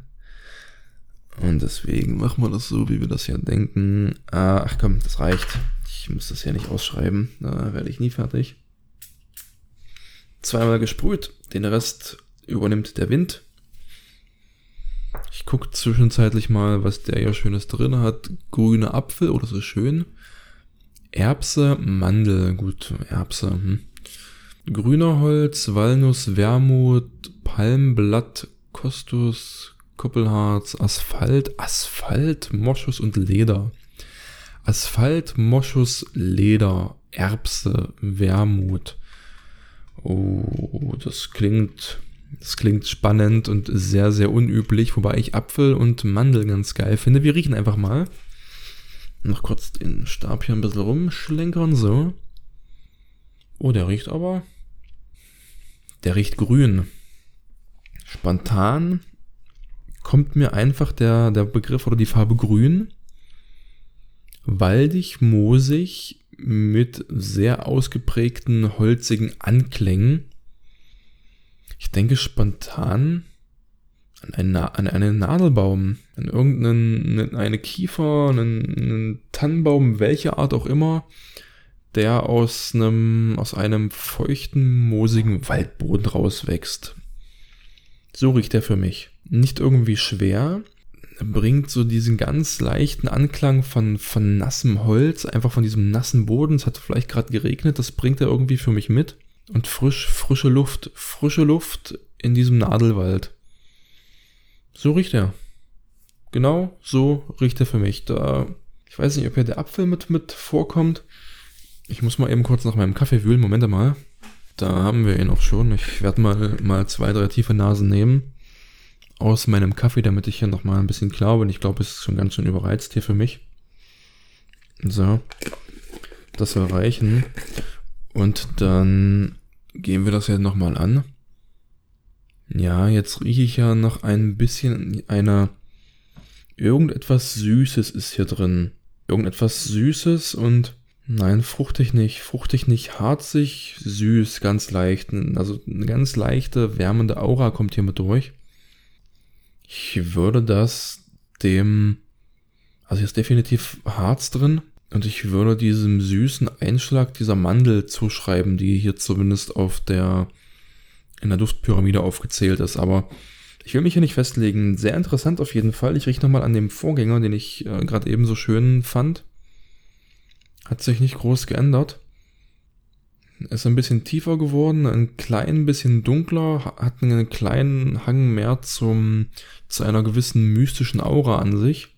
Und deswegen machen wir das so, wie wir das hier denken. Ah, ach komm, das reicht. Ich muss das ja nicht ausschreiben. Da werde ich nie fertig. Zweimal gesprüht. Den Rest übernimmt der Wind. Ich gucke zwischenzeitlich mal, was der hier Schönes drin hat. Grüne Apfel, oder oh, so schön. Erbse, Mandel, gut, Erbse. Hm. Grüner Holz, Walnuss, Wermut, Palmblatt, Kostus, Kuppelharz, Asphalt, Asphalt, Moschus und Leder. Asphalt, Moschus, Leder, Erbse, Wermut. Oh, das klingt, das klingt spannend und sehr, sehr unüblich, wobei ich Apfel und Mandel ganz geil finde. Wir riechen einfach mal. Noch kurz den Stab hier ein bisschen rumschlenkern, so. Oh, der riecht aber. Der riecht grün. Spontan kommt mir einfach der, der Begriff oder die Farbe grün, waldig, moosig, mit sehr ausgeprägten holzigen Anklängen. Ich denke spontan an einen, an einen Nadelbaum, an irgendeinen eine Kiefer, einen, einen Tannenbaum, welche Art auch immer, der aus einem, aus einem feuchten, moosigen Waldboden rauswächst. So riecht er für mich nicht irgendwie schwer, bringt so diesen ganz leichten Anklang von, von nassem Holz, einfach von diesem nassen Boden. Es hat vielleicht gerade geregnet, das bringt er irgendwie für mich mit. Und frisch, frische Luft, frische Luft in diesem Nadelwald. So riecht er. Genau so riecht er für mich. Da, ich weiß nicht, ob hier der Apfel mit, mit vorkommt. Ich muss mal eben kurz nach meinem Kaffee wühlen. Moment mal. Da haben wir ihn auch schon. Ich werde mal, mal zwei, drei tiefe Nasen nehmen aus meinem Kaffee, damit ich hier nochmal ein bisschen klar bin. Ich glaube, es ist schon ganz schön überreizt hier für mich. So. Das soll reichen. Und dann gehen wir das jetzt nochmal an. Ja, jetzt rieche ich ja noch ein bisschen einer. Irgendetwas Süßes ist hier drin. Irgendetwas Süßes und. Nein, fruchtig nicht. Fruchtig nicht, harzig, süß, ganz leicht. Also eine ganz leichte, wärmende Aura kommt hier mit durch. Ich würde das dem, also hier ist definitiv Harz drin und ich würde diesem süßen Einschlag dieser Mandel zuschreiben, die hier zumindest auf der, in der Duftpyramide aufgezählt ist, aber ich will mich hier nicht festlegen. Sehr interessant auf jeden Fall. Ich rieche nochmal an dem Vorgänger, den ich äh, gerade eben so schön fand. Hat sich nicht groß geändert. Ist ein bisschen tiefer geworden, ein klein bisschen dunkler, hat einen kleinen Hang mehr zum, zu einer gewissen mystischen Aura an sich.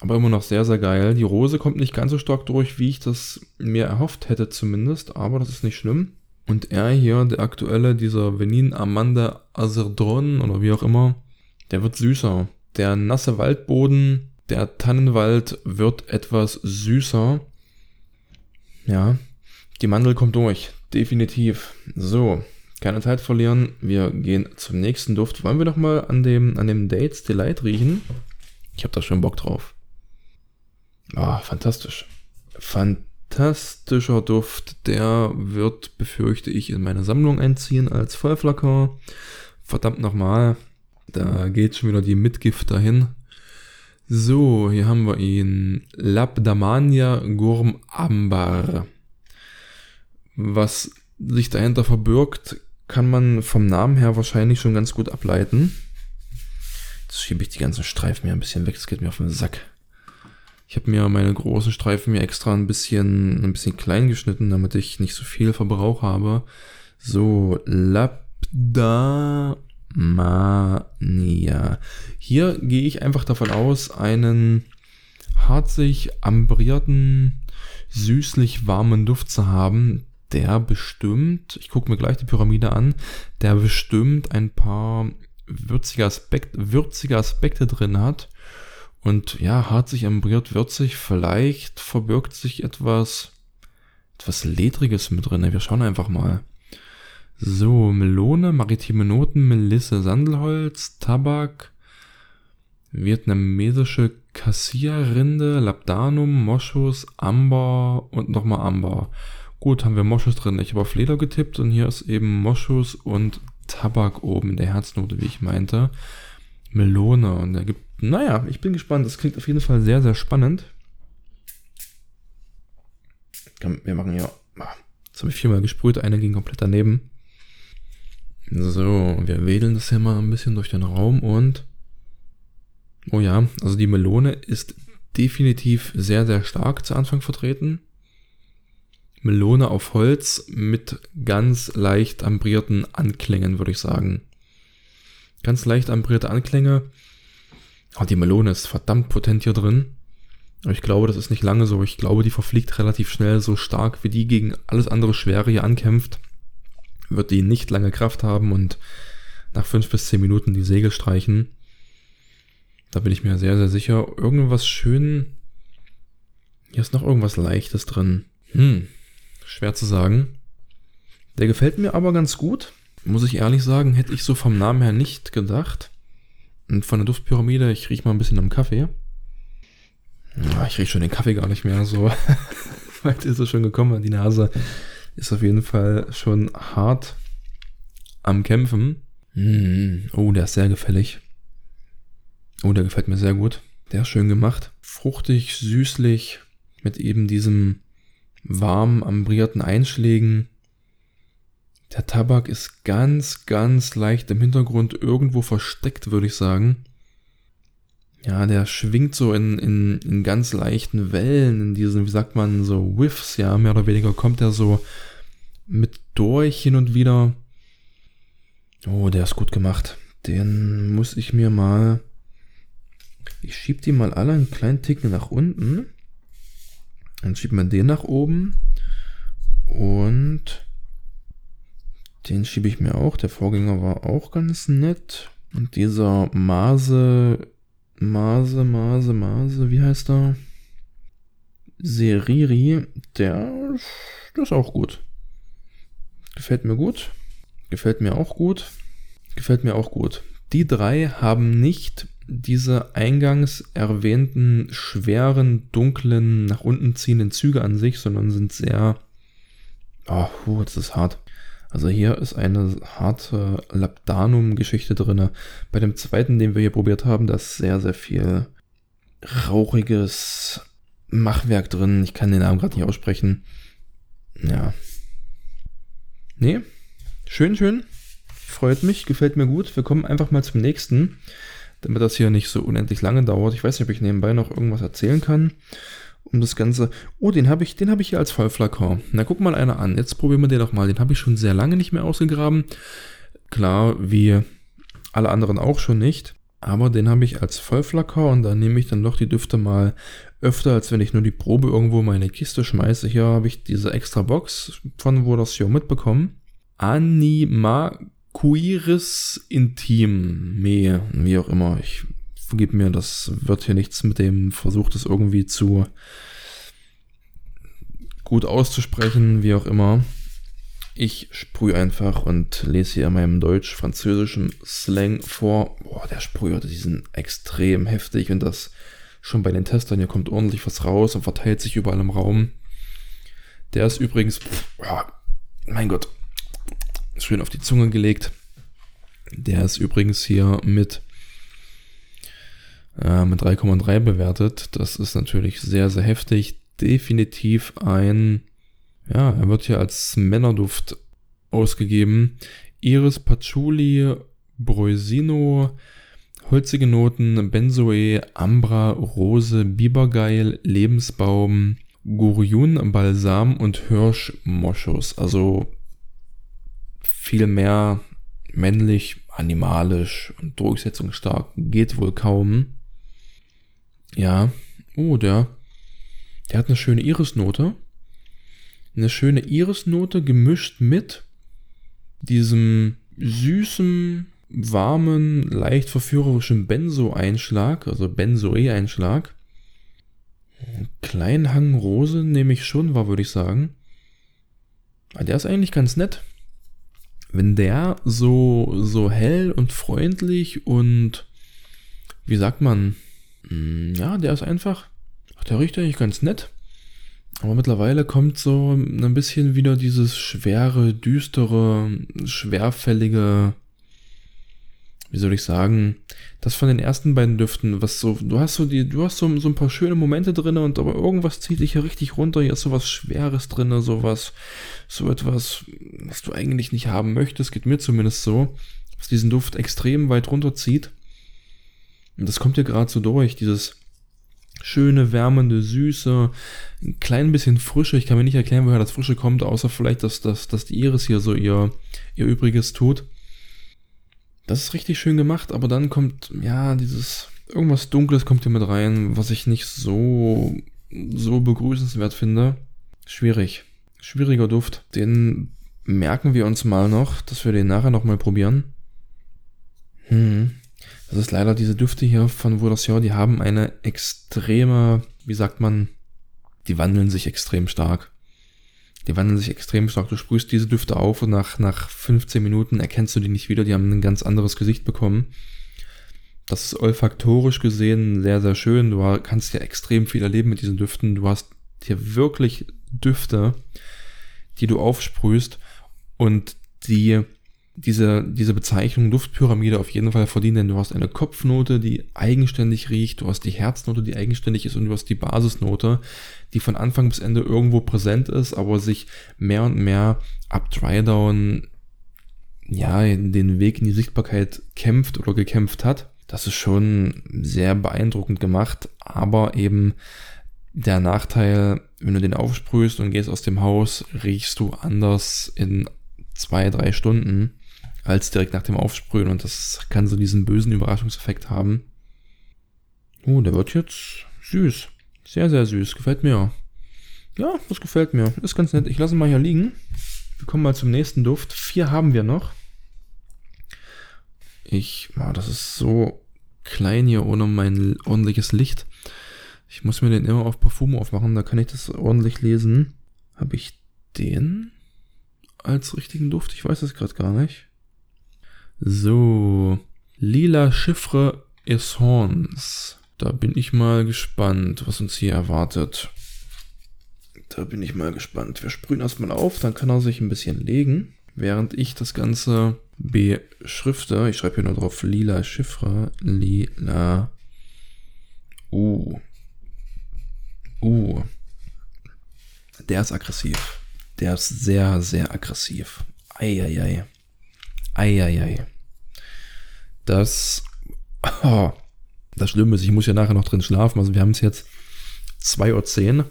aber immer noch sehr, sehr geil. Die Rose kommt nicht ganz so stark durch, wie ich das mir erhofft hätte zumindest, aber das ist nicht schlimm. Und er hier, der aktuelle, dieser Venin Amanda Azerdron oder wie auch immer, der wird süßer. Der nasse Waldboden, der Tannenwald wird etwas süßer. Ja, die Mandel kommt durch. Definitiv. So, keine Zeit verlieren. Wir gehen zum nächsten Duft. Wollen wir noch mal an dem, an dem Dates Delight riechen? Ich habe da schon Bock drauf. Ah, fantastisch. Fantastischer Duft. Der wird, befürchte ich, in meine Sammlung einziehen als Vollflacker. Verdammt nochmal. Da geht schon wieder die Mitgift dahin. So, hier haben wir ihn. Labdamania Gurm Ambar. Was sich dahinter verbirgt, kann man vom Namen her wahrscheinlich schon ganz gut ableiten. Jetzt schiebe ich die ganzen Streifen mir ein bisschen weg, das geht mir auf den Sack. Ich habe mir meine großen Streifen mir extra ein bisschen, ein bisschen klein geschnitten, damit ich nicht so viel Verbrauch habe. So, Labda Mania. Hier gehe ich einfach davon aus, einen harzig ambrierten, süßlich warmen Duft zu haben, der bestimmt, ich gucke mir gleich die Pyramide an, der bestimmt ein paar würzige, Aspekt, würzige Aspekte drin hat. Und ja, harzig ambriert, würzig, vielleicht verbirgt sich etwas, etwas Ledriges mit drin. Wir schauen einfach mal. So, Melone, maritime Noten, Melisse, Sandelholz, Tabak, vietnamesische Cassia-Rinde, Labdanum, Moschus, Amber und nochmal Amber. Gut, haben wir Moschus drin. Ich habe auf Leder getippt und hier ist eben Moschus und Tabak oben in der Herznote, wie ich meinte. Melone und er gibt, naja, ich bin gespannt. Das klingt auf jeden Fall sehr, sehr spannend. Wir machen hier, ah, jetzt habe ich viermal gesprüht, eine ging komplett daneben. So, wir wedeln das hier mal ein bisschen durch den Raum und oh ja, also die Melone ist definitiv sehr, sehr stark zu Anfang vertreten. Melone auf Holz mit ganz leicht ambrierten Anklängen, würde ich sagen. Ganz leicht ambrierte Anklänge. Oh, die Melone ist verdammt potent hier drin. Aber ich glaube, das ist nicht lange so. Ich glaube, die verfliegt relativ schnell so stark, wie die gegen alles andere Schwere hier ankämpft wird die nicht lange Kraft haben und nach fünf bis zehn Minuten die Segel streichen. Da bin ich mir sehr, sehr sicher. Irgendwas schön. Hier ist noch irgendwas Leichtes drin. Hm, schwer zu sagen. Der gefällt mir aber ganz gut. Muss ich ehrlich sagen, hätte ich so vom Namen her nicht gedacht. Und von der Duftpyramide, ich rieche mal ein bisschen am Kaffee. Ja, ich rieche schon den Kaffee gar nicht mehr so. <laughs> Weit ist es schon gekommen die Nase ist auf jeden Fall schon hart am Kämpfen. Mm, oh, der ist sehr gefällig. Oh, der gefällt mir sehr gut. Der ist schön gemacht. Fruchtig, süßlich, mit eben diesem warm ambrierten Einschlägen. Der Tabak ist ganz, ganz leicht im Hintergrund irgendwo versteckt, würde ich sagen. Ja, der schwingt so in, in, in ganz leichten Wellen, in diesen, wie sagt man, so Whiffs, ja, mehr oder weniger kommt er so mit durch hin und wieder. Oh, der ist gut gemacht. Den muss ich mir mal. Ich schieb die mal alle einen kleinen Ticken nach unten. Dann schiebt man den nach oben. Und den schiebe ich mir auch. Der Vorgänger war auch ganz nett. Und dieser Mase Mase, Mase, Mase, wie heißt er? Seriri, der, der ist auch gut. Gefällt mir gut. Gefällt mir auch gut. Gefällt mir auch gut. Die drei haben nicht diese eingangs erwähnten schweren, dunklen, nach unten ziehenden Züge an sich, sondern sind sehr, oh, das ist hart. Also hier ist eine harte Labdanum-Geschichte drin. Bei dem zweiten, den wir hier probiert haben, da ist sehr, sehr viel rauchiges Machwerk drin. Ich kann den Namen gerade nicht aussprechen. Ja. Nee, schön, schön. Freut mich, gefällt mir gut. Wir kommen einfach mal zum nächsten, damit das hier nicht so unendlich lange dauert. Ich weiß nicht, ob ich nebenbei noch irgendwas erzählen kann um das Ganze. Oh, den habe ich, den habe ich hier als Vollflakon. Na, guck mal einer an. Jetzt probieren wir den doch mal. Den habe ich schon sehr lange nicht mehr ausgegraben. Klar, wie alle anderen auch schon nicht. aber den habe ich als Vollflacker und da nehme ich dann doch die Düfte mal öfter, als wenn ich nur die Probe irgendwo in meine Kiste schmeiße. Hier habe ich diese extra Box von Vodasio mitbekommen. Anima Queeris Intim, Me, wie auch immer. Ich vergib mir, das wird hier nichts mit dem Versuch, das irgendwie zu gut auszusprechen, wie auch immer. Ich sprühe einfach und lese hier in meinem deutsch-französischen Slang vor. Boah, der Sprüher, die sind extrem heftig und das schon bei den Testern. Hier kommt ordentlich was raus und verteilt sich überall im Raum. Der ist übrigens, boah, mein Gott, schön auf die Zunge gelegt. Der ist übrigens hier mit, äh, mit 3,3 bewertet. Das ist natürlich sehr, sehr heftig. Definitiv ein ja, er wird hier als Männerduft ausgegeben. Iris Patchouli, Broisino, holzige Noten, Benzoe, Ambra, Rose, Bibergeil, Lebensbaum, Gurion, Balsam und Hirschmoschus. Also viel mehr männlich, animalisch und durchsetzungsstark geht wohl kaum. Ja, oh, der, der hat eine schöne Irisnote eine schöne Irisnote gemischt mit diesem süßen, warmen, leicht verführerischen Benzo-Einschlag, also Benzoe-Einschlag. Kleinen Hang Rose nehme ich schon wahr, würde ich sagen. Aber der ist eigentlich ganz nett. Wenn der so, so hell und freundlich und wie sagt man, hm, ja, der ist einfach, ach, der riecht eigentlich ganz nett. Aber mittlerweile kommt so ein bisschen wieder dieses schwere, düstere, schwerfällige, wie soll ich sagen, das von den ersten beiden Düften, was so, du hast so die, du hast so, so ein paar schöne Momente drin und aber irgendwas zieht dich hier richtig runter, hier ist so was Schweres drin, sowas, so etwas, was du eigentlich nicht haben möchtest, geht mir zumindest so, was diesen Duft extrem weit runterzieht. Und das kommt hier gerade so durch, dieses, schöne, wärmende, süße, ein klein bisschen frische. Ich kann mir nicht erklären, woher das Frische kommt, außer vielleicht, dass, dass, dass die Iris hier so ihr, ihr Übriges tut. Das ist richtig schön gemacht, aber dann kommt, ja, dieses, irgendwas Dunkles kommt hier mit rein, was ich nicht so, so begrüßenswert finde. Schwierig. Schwieriger Duft. Den merken wir uns mal noch, dass wir den nachher nochmal probieren. Hm. Das ist leider diese Düfte hier von Vodassion, die haben eine extreme, wie sagt man, die wandeln sich extrem stark. Die wandeln sich extrem stark. Du sprühst diese Düfte auf und nach, nach 15 Minuten erkennst du die nicht wieder. Die haben ein ganz anderes Gesicht bekommen. Das ist olfaktorisch gesehen sehr, sehr schön. Du kannst ja extrem viel erleben mit diesen Düften. Du hast hier wirklich Düfte, die du aufsprühst und die diese, diese Bezeichnung Duftpyramide auf jeden Fall verdienen, denn du hast eine Kopfnote, die eigenständig riecht, du hast die Herznote, die eigenständig ist und du hast die Basisnote, die von Anfang bis Ende irgendwo präsent ist, aber sich mehr und mehr ab Drydown ja, den Weg in die Sichtbarkeit kämpft oder gekämpft hat. Das ist schon sehr beeindruckend gemacht, aber eben der Nachteil, wenn du den aufsprühst und gehst aus dem Haus, riechst du anders in zwei, drei Stunden als direkt nach dem Aufsprühen und das kann so diesen bösen Überraschungseffekt haben. Oh, der wird jetzt süß. Sehr, sehr süß. Gefällt mir. Ja, das gefällt mir. Ist ganz nett. Ich lasse ihn mal hier liegen. Wir kommen mal zum nächsten Duft. Vier haben wir noch. Ich, oh, das ist so klein hier ohne mein ordentliches Licht. Ich muss mir den immer auf Parfum aufmachen, da kann ich das ordentlich lesen. Habe ich den als richtigen Duft? Ich weiß es gerade gar nicht. So, lila Chiffre Essence. Da bin ich mal gespannt, was uns hier erwartet. Da bin ich mal gespannt. Wir sprühen erstmal auf, dann kann er sich ein bisschen legen, während ich das Ganze beschrifte. Ich schreibe hier nur drauf lila Chiffre, lila. Uh. Uh. Der ist aggressiv. Der ist sehr, sehr aggressiv. Eieiei. Eieiei. Das, oh, <laughs> das Schlimme ist, ich muss ja nachher noch drin schlafen. Also wir haben es jetzt 2.10 Uhr.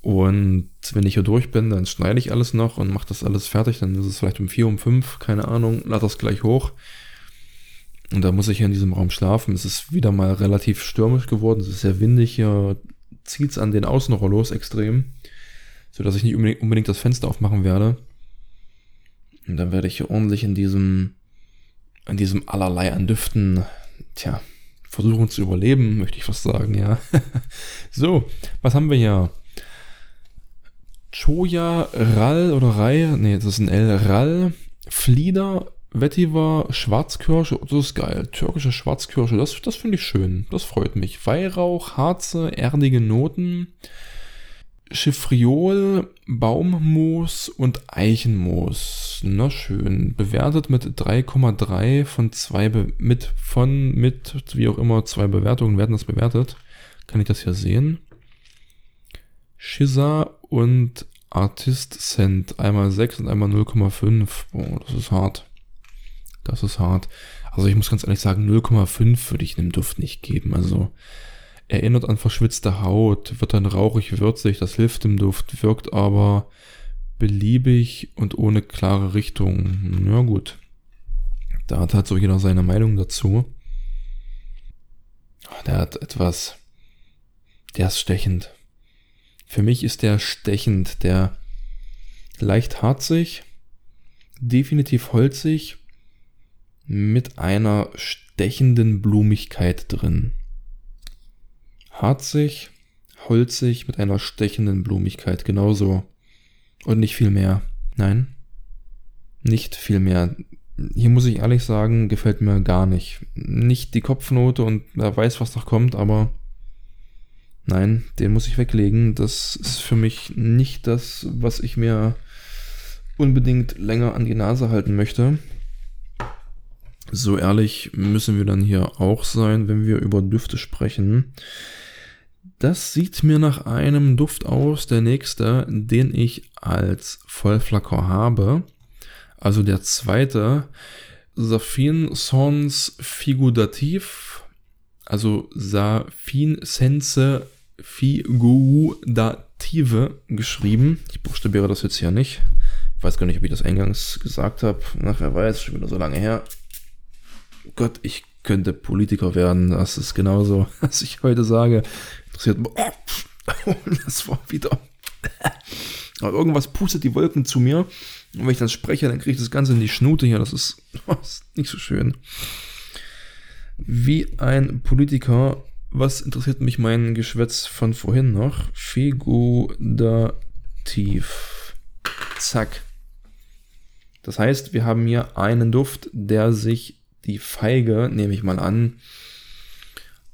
Und wenn ich hier durch bin, dann schneide ich alles noch und mache das alles fertig. Dann ist es vielleicht um 4, um 5, keine Ahnung, lade das gleich hoch. Und da muss ich ja in diesem Raum schlafen. Es ist wieder mal relativ stürmisch geworden. Es ist sehr windig hier. Zieht es an den Außenrollos extrem. Sodass ich nicht unbedingt das Fenster aufmachen werde. Und dann werde ich hier ordentlich in diesem, in diesem allerlei an Düften, tja, versuchen zu überleben, möchte ich fast sagen, ja. <laughs> so, was haben wir hier? Choya, Rall oder Rai, nee, das ist ein L, Rall, Flieder, Vetiver, Schwarzkirsche, das ist geil. Türkische Schwarzkirsche, das, das finde ich schön. Das freut mich. Weihrauch, Harze, erdige Noten, Chiffriol, Baummoos und Eichenmoos. Na schön. Bewertet mit 3,3 von 2, Be mit, von, mit, wie auch immer, zwei Bewertungen werden das bewertet. Kann ich das hier sehen? Schizza und Artist Cent. Einmal 6 und einmal 0,5. Oh, das ist hart. Das ist hart. Also ich muss ganz ehrlich sagen, 0,5 würde ich einem Duft nicht geben. Also erinnert an verschwitzte Haut, wird dann rauchig würzig, das hilft dem Duft, wirkt aber beliebig und ohne klare Richtung. Ja gut. Da hat halt so jeder seine Meinung dazu. Der hat etwas, der ist stechend. Für mich ist der stechend, der leicht harzig, definitiv holzig, mit einer stechenden Blumigkeit drin. Harzig, holzig, mit einer stechenden Blumigkeit, genauso. Und nicht viel mehr. Nein, nicht viel mehr. Hier muss ich ehrlich sagen, gefällt mir gar nicht. Nicht die Kopfnote und wer weiß, was noch kommt, aber nein, den muss ich weglegen. Das ist für mich nicht das, was ich mir unbedingt länger an die Nase halten möchte. So ehrlich müssen wir dann hier auch sein, wenn wir über Düfte sprechen. Das sieht mir nach einem Duft aus, der nächste, den ich als Vollflakon habe. Also der zweite, Safin Sons Figurativ, also Safin Sense Figurative geschrieben. Ich buchstabiere das jetzt hier nicht. Ich weiß gar nicht, ob ich das eingangs gesagt habe. Ach, wer weiß, schon wieder so lange her. Gott, ich könnte Politiker werden. Das ist genauso, <laughs> was ich heute sage. Interessiert mich. <laughs> Das war wieder. Aber irgendwas pustet die Wolken zu mir. Und wenn ich dann spreche, dann kriege ich das Ganze in die Schnute hier. Das ist, <laughs> das ist nicht so schön. Wie ein Politiker. Was interessiert mich mein Geschwätz von vorhin noch? Figurativ. Zack. Das heißt, wir haben hier einen Duft, der sich die Feige, nehme ich mal an,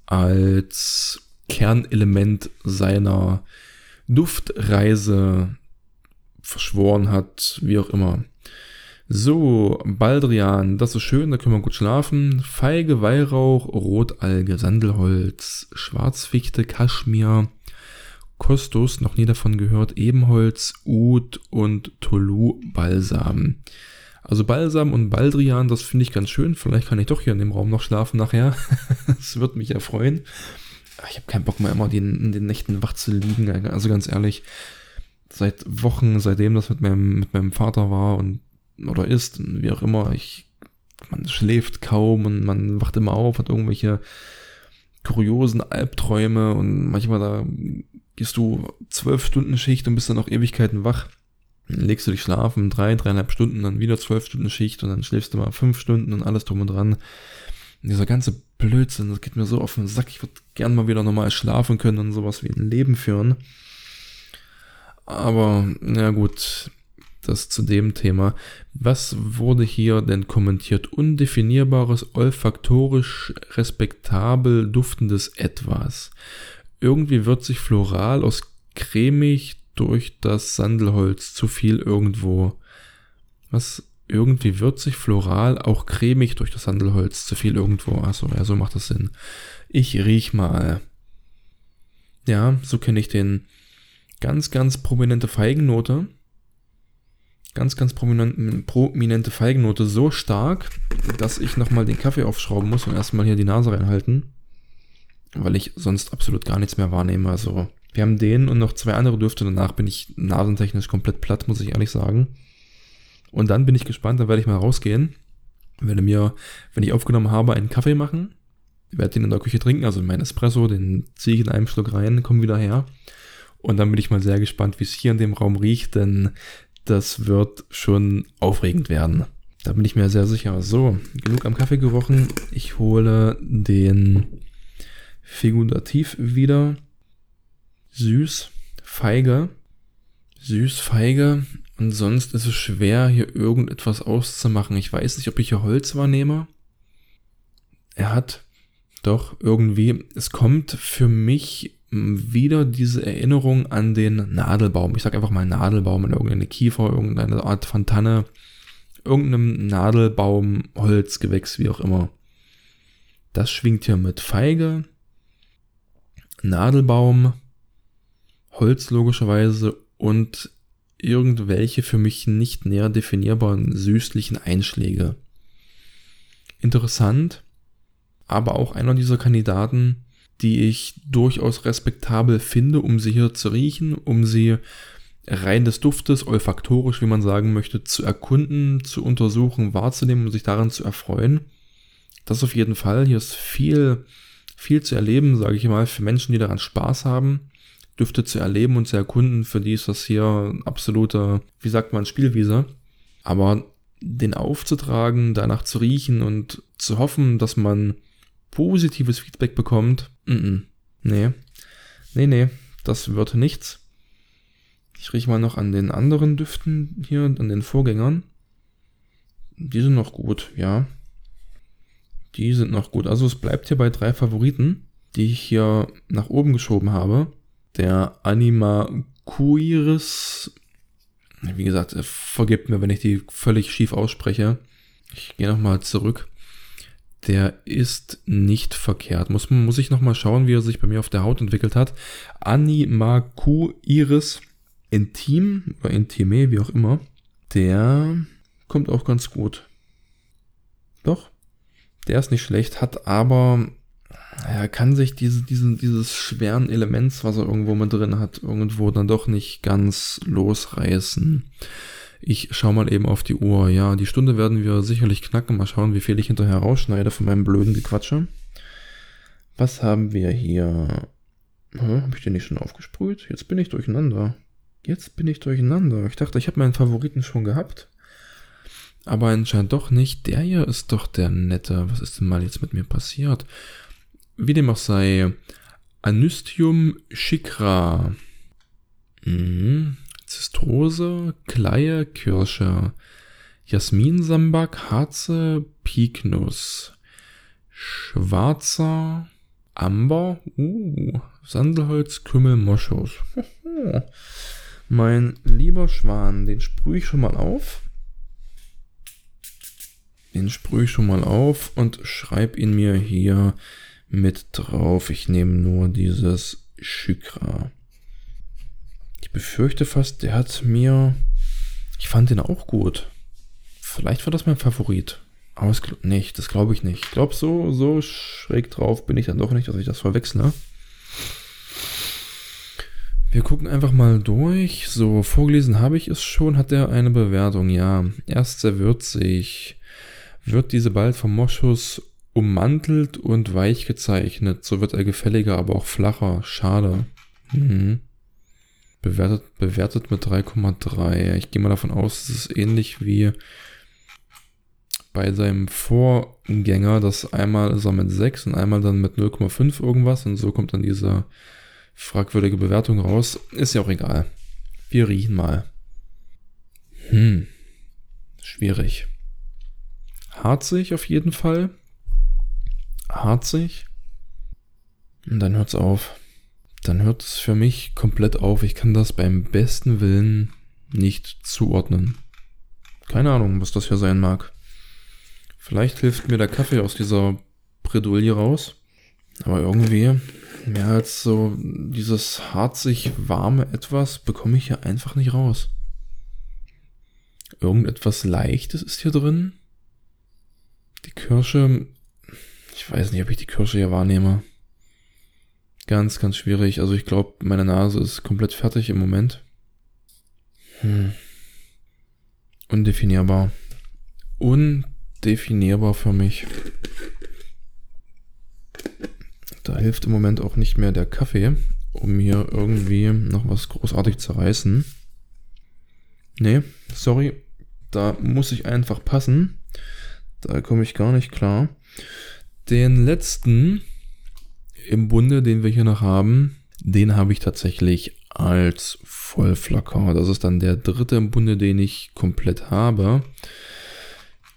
als Kernelement seiner Duftreise verschworen hat, wie auch immer. So, Baldrian, das ist schön, da können wir gut schlafen. Feige, Weihrauch, Rotalge, Sandelholz, Schwarzfichte, Kaschmir, Kostus, noch nie davon gehört, Ebenholz, Ud und Tolu-Balsam. Also Balsam und Baldrian, das finde ich ganz schön. Vielleicht kann ich doch hier in dem Raum noch schlafen nachher. <laughs> das wird mich ja freuen. Ich habe keinen Bock mehr immer in den Nächten wach zu liegen. Also ganz ehrlich, seit Wochen, seitdem das mit meinem, mit meinem Vater war und oder ist, wie auch immer, ich, man schläft kaum und man wacht immer auf, hat irgendwelche kuriosen Albträume und manchmal da gehst du zwölf Stunden Schicht und bist dann noch Ewigkeiten wach. Legst du dich schlafen, drei, dreieinhalb Stunden, dann wieder zwölf Stunden Schicht und dann schläfst du mal fünf Stunden und alles drum und dran. Dieser ganze Blödsinn, das geht mir so auf den Sack. Ich würde gern mal wieder normal schlafen können und sowas wie ein Leben führen. Aber, na gut, das zu dem Thema. Was wurde hier denn kommentiert? Undefinierbares, olfaktorisch respektabel duftendes Etwas. Irgendwie wird sich floral aus cremig, durch das Sandelholz zu viel irgendwo. Was irgendwie würzig, floral, auch cremig durch das Sandelholz zu viel irgendwo. Achso, ja, so macht das Sinn. Ich riech mal. Ja, so kenne ich den. Ganz, ganz prominente Feigennote. Ganz, ganz prominent, prominente Feigennote. So stark, dass ich nochmal den Kaffee aufschrauben muss und erstmal hier die Nase reinhalten. Weil ich sonst absolut gar nichts mehr wahrnehme. Also wir haben den und noch zwei andere Düfte. Danach bin ich nasentechnisch komplett platt, muss ich ehrlich sagen. Und dann bin ich gespannt, dann werde ich mal rausgehen Werde mir, wenn ich aufgenommen habe, einen Kaffee machen. Werde den in der Küche trinken, also mein Espresso, den ziehe ich in einem Schluck rein, komme wieder her. Und dann bin ich mal sehr gespannt, wie es hier in dem Raum riecht, denn das wird schon aufregend werden. Da bin ich mir sehr sicher. So, genug am Kaffee gerochen. Ich hole den Figurativ wieder. Süß, feige. Süß, feige. Und sonst ist es schwer, hier irgendetwas auszumachen. Ich weiß nicht, ob ich hier Holz wahrnehme. Er hat doch irgendwie, es kommt für mich wieder diese Erinnerung an den Nadelbaum. Ich sag einfach mal Nadelbaum in irgendeine Kiefer, irgendeine Art von Tanne, irgendeinem Nadelbaum, Holzgewächs, wie auch immer. Das schwingt hier mit Feige, Nadelbaum, Holz logischerweise und irgendwelche für mich nicht näher definierbaren süßlichen Einschläge. Interessant, aber auch einer dieser Kandidaten, die ich durchaus respektabel finde, um sie hier zu riechen, um sie rein des Duftes, olfaktorisch, wie man sagen möchte, zu erkunden, zu untersuchen, wahrzunehmen und sich daran zu erfreuen. Das auf jeden Fall. Hier ist viel, viel zu erleben, sage ich mal, für Menschen, die daran Spaß haben. Düfte zu erleben und zu erkunden, für die ist das hier absolute, wie sagt man, Spielwiese. Aber den aufzutragen, danach zu riechen und zu hoffen, dass man positives Feedback bekommt, mm -mm. nee, nee, nee, das wird nichts. Ich rieche mal noch an den anderen Düften hier, an den Vorgängern. Die sind noch gut, ja. Die sind noch gut. Also es bleibt hier bei drei Favoriten, die ich hier nach oben geschoben habe. Der Anima Cuiris. Wie gesagt, vergebt mir, wenn ich die völlig schief ausspreche. Ich gehe nochmal zurück der ist nicht verkehrt. Muss, muss ich nochmal schauen, wie er sich bei mir auf der Haut entwickelt hat. Animaku Iris Intim oder Intime, wie auch immer. Der kommt auch ganz gut. Doch, der ist nicht schlecht, hat aber, er kann sich diese, diese, dieses schweren Elements, was er irgendwo mit drin hat, irgendwo dann doch nicht ganz losreißen. Ich schau mal eben auf die Uhr. Ja, die Stunde werden wir sicherlich knacken. Mal schauen, wie viel ich hinterher rausschneide von meinem blöden Gequatsche. Was haben wir hier? Hm, habe ich den nicht schon aufgesprüht? Jetzt bin ich durcheinander. Jetzt bin ich durcheinander. Ich dachte, ich habe meinen Favoriten schon gehabt. Aber anscheinend doch nicht. Der hier ist doch der nette. Was ist denn mal jetzt mit mir passiert? Wie dem auch sei. Anystium chikra. Mhm. Zistrose, Kleie, Kirsche, Jasminsambak, Harze, Piknuss, Schwarzer, Amber, uh, Sandelholz, Kümmel, Moschus. <laughs> mein lieber Schwan, den sprühe ich schon mal auf. Den sprühe ich schon mal auf und schreibe ihn mir hier mit drauf. Ich nehme nur dieses Chykra. Ich befürchte fast, der hat mir. Ich fand den auch gut. Vielleicht war das mein Favorit. Aber es, nicht, das glaube ich nicht. Ich glaube, so, so schräg drauf bin ich dann doch nicht, dass ich das verwechsle. Wir gucken einfach mal durch. So, vorgelesen habe ich es schon. Hat er eine Bewertung? Ja. Erst sehr würzig. Wird diese bald vom Moschus ummantelt und weich gezeichnet. So wird er gefälliger, aber auch flacher. Schade. Mhm. Bewertet, bewertet mit 3,3. Ich gehe mal davon aus, es ist ähnlich wie bei seinem Vorgänger, dass einmal ist er mit 6 und einmal dann mit 0,5 irgendwas und so kommt dann diese fragwürdige Bewertung raus. Ist ja auch egal. Wir riechen mal. Hm. Schwierig. Harzig auf jeden Fall. Harzig. Und dann hört's auf dann hört es für mich komplett auf. Ich kann das beim besten Willen nicht zuordnen. Keine Ahnung, was das hier sein mag. Vielleicht hilft mir der Kaffee aus dieser Bredouille raus. Aber irgendwie, mehr als so dieses harzig warme etwas bekomme ich hier einfach nicht raus. Irgendetwas Leichtes ist hier drin. Die Kirsche, ich weiß nicht, ob ich die Kirsche hier wahrnehme. Ganz, ganz schwierig. Also ich glaube, meine Nase ist komplett fertig im Moment. Hm. Undefinierbar. Undefinierbar. für mich. Da hilft im Moment auch nicht mehr der Kaffee, um hier irgendwie noch was großartig zu reißen. Nee, sorry, da muss ich einfach passen. Da komme ich gar nicht klar. Den letzten im Bunde, den wir hier noch haben, den habe ich tatsächlich als Vollflakon. Das ist dann der dritte im Bunde, den ich komplett habe.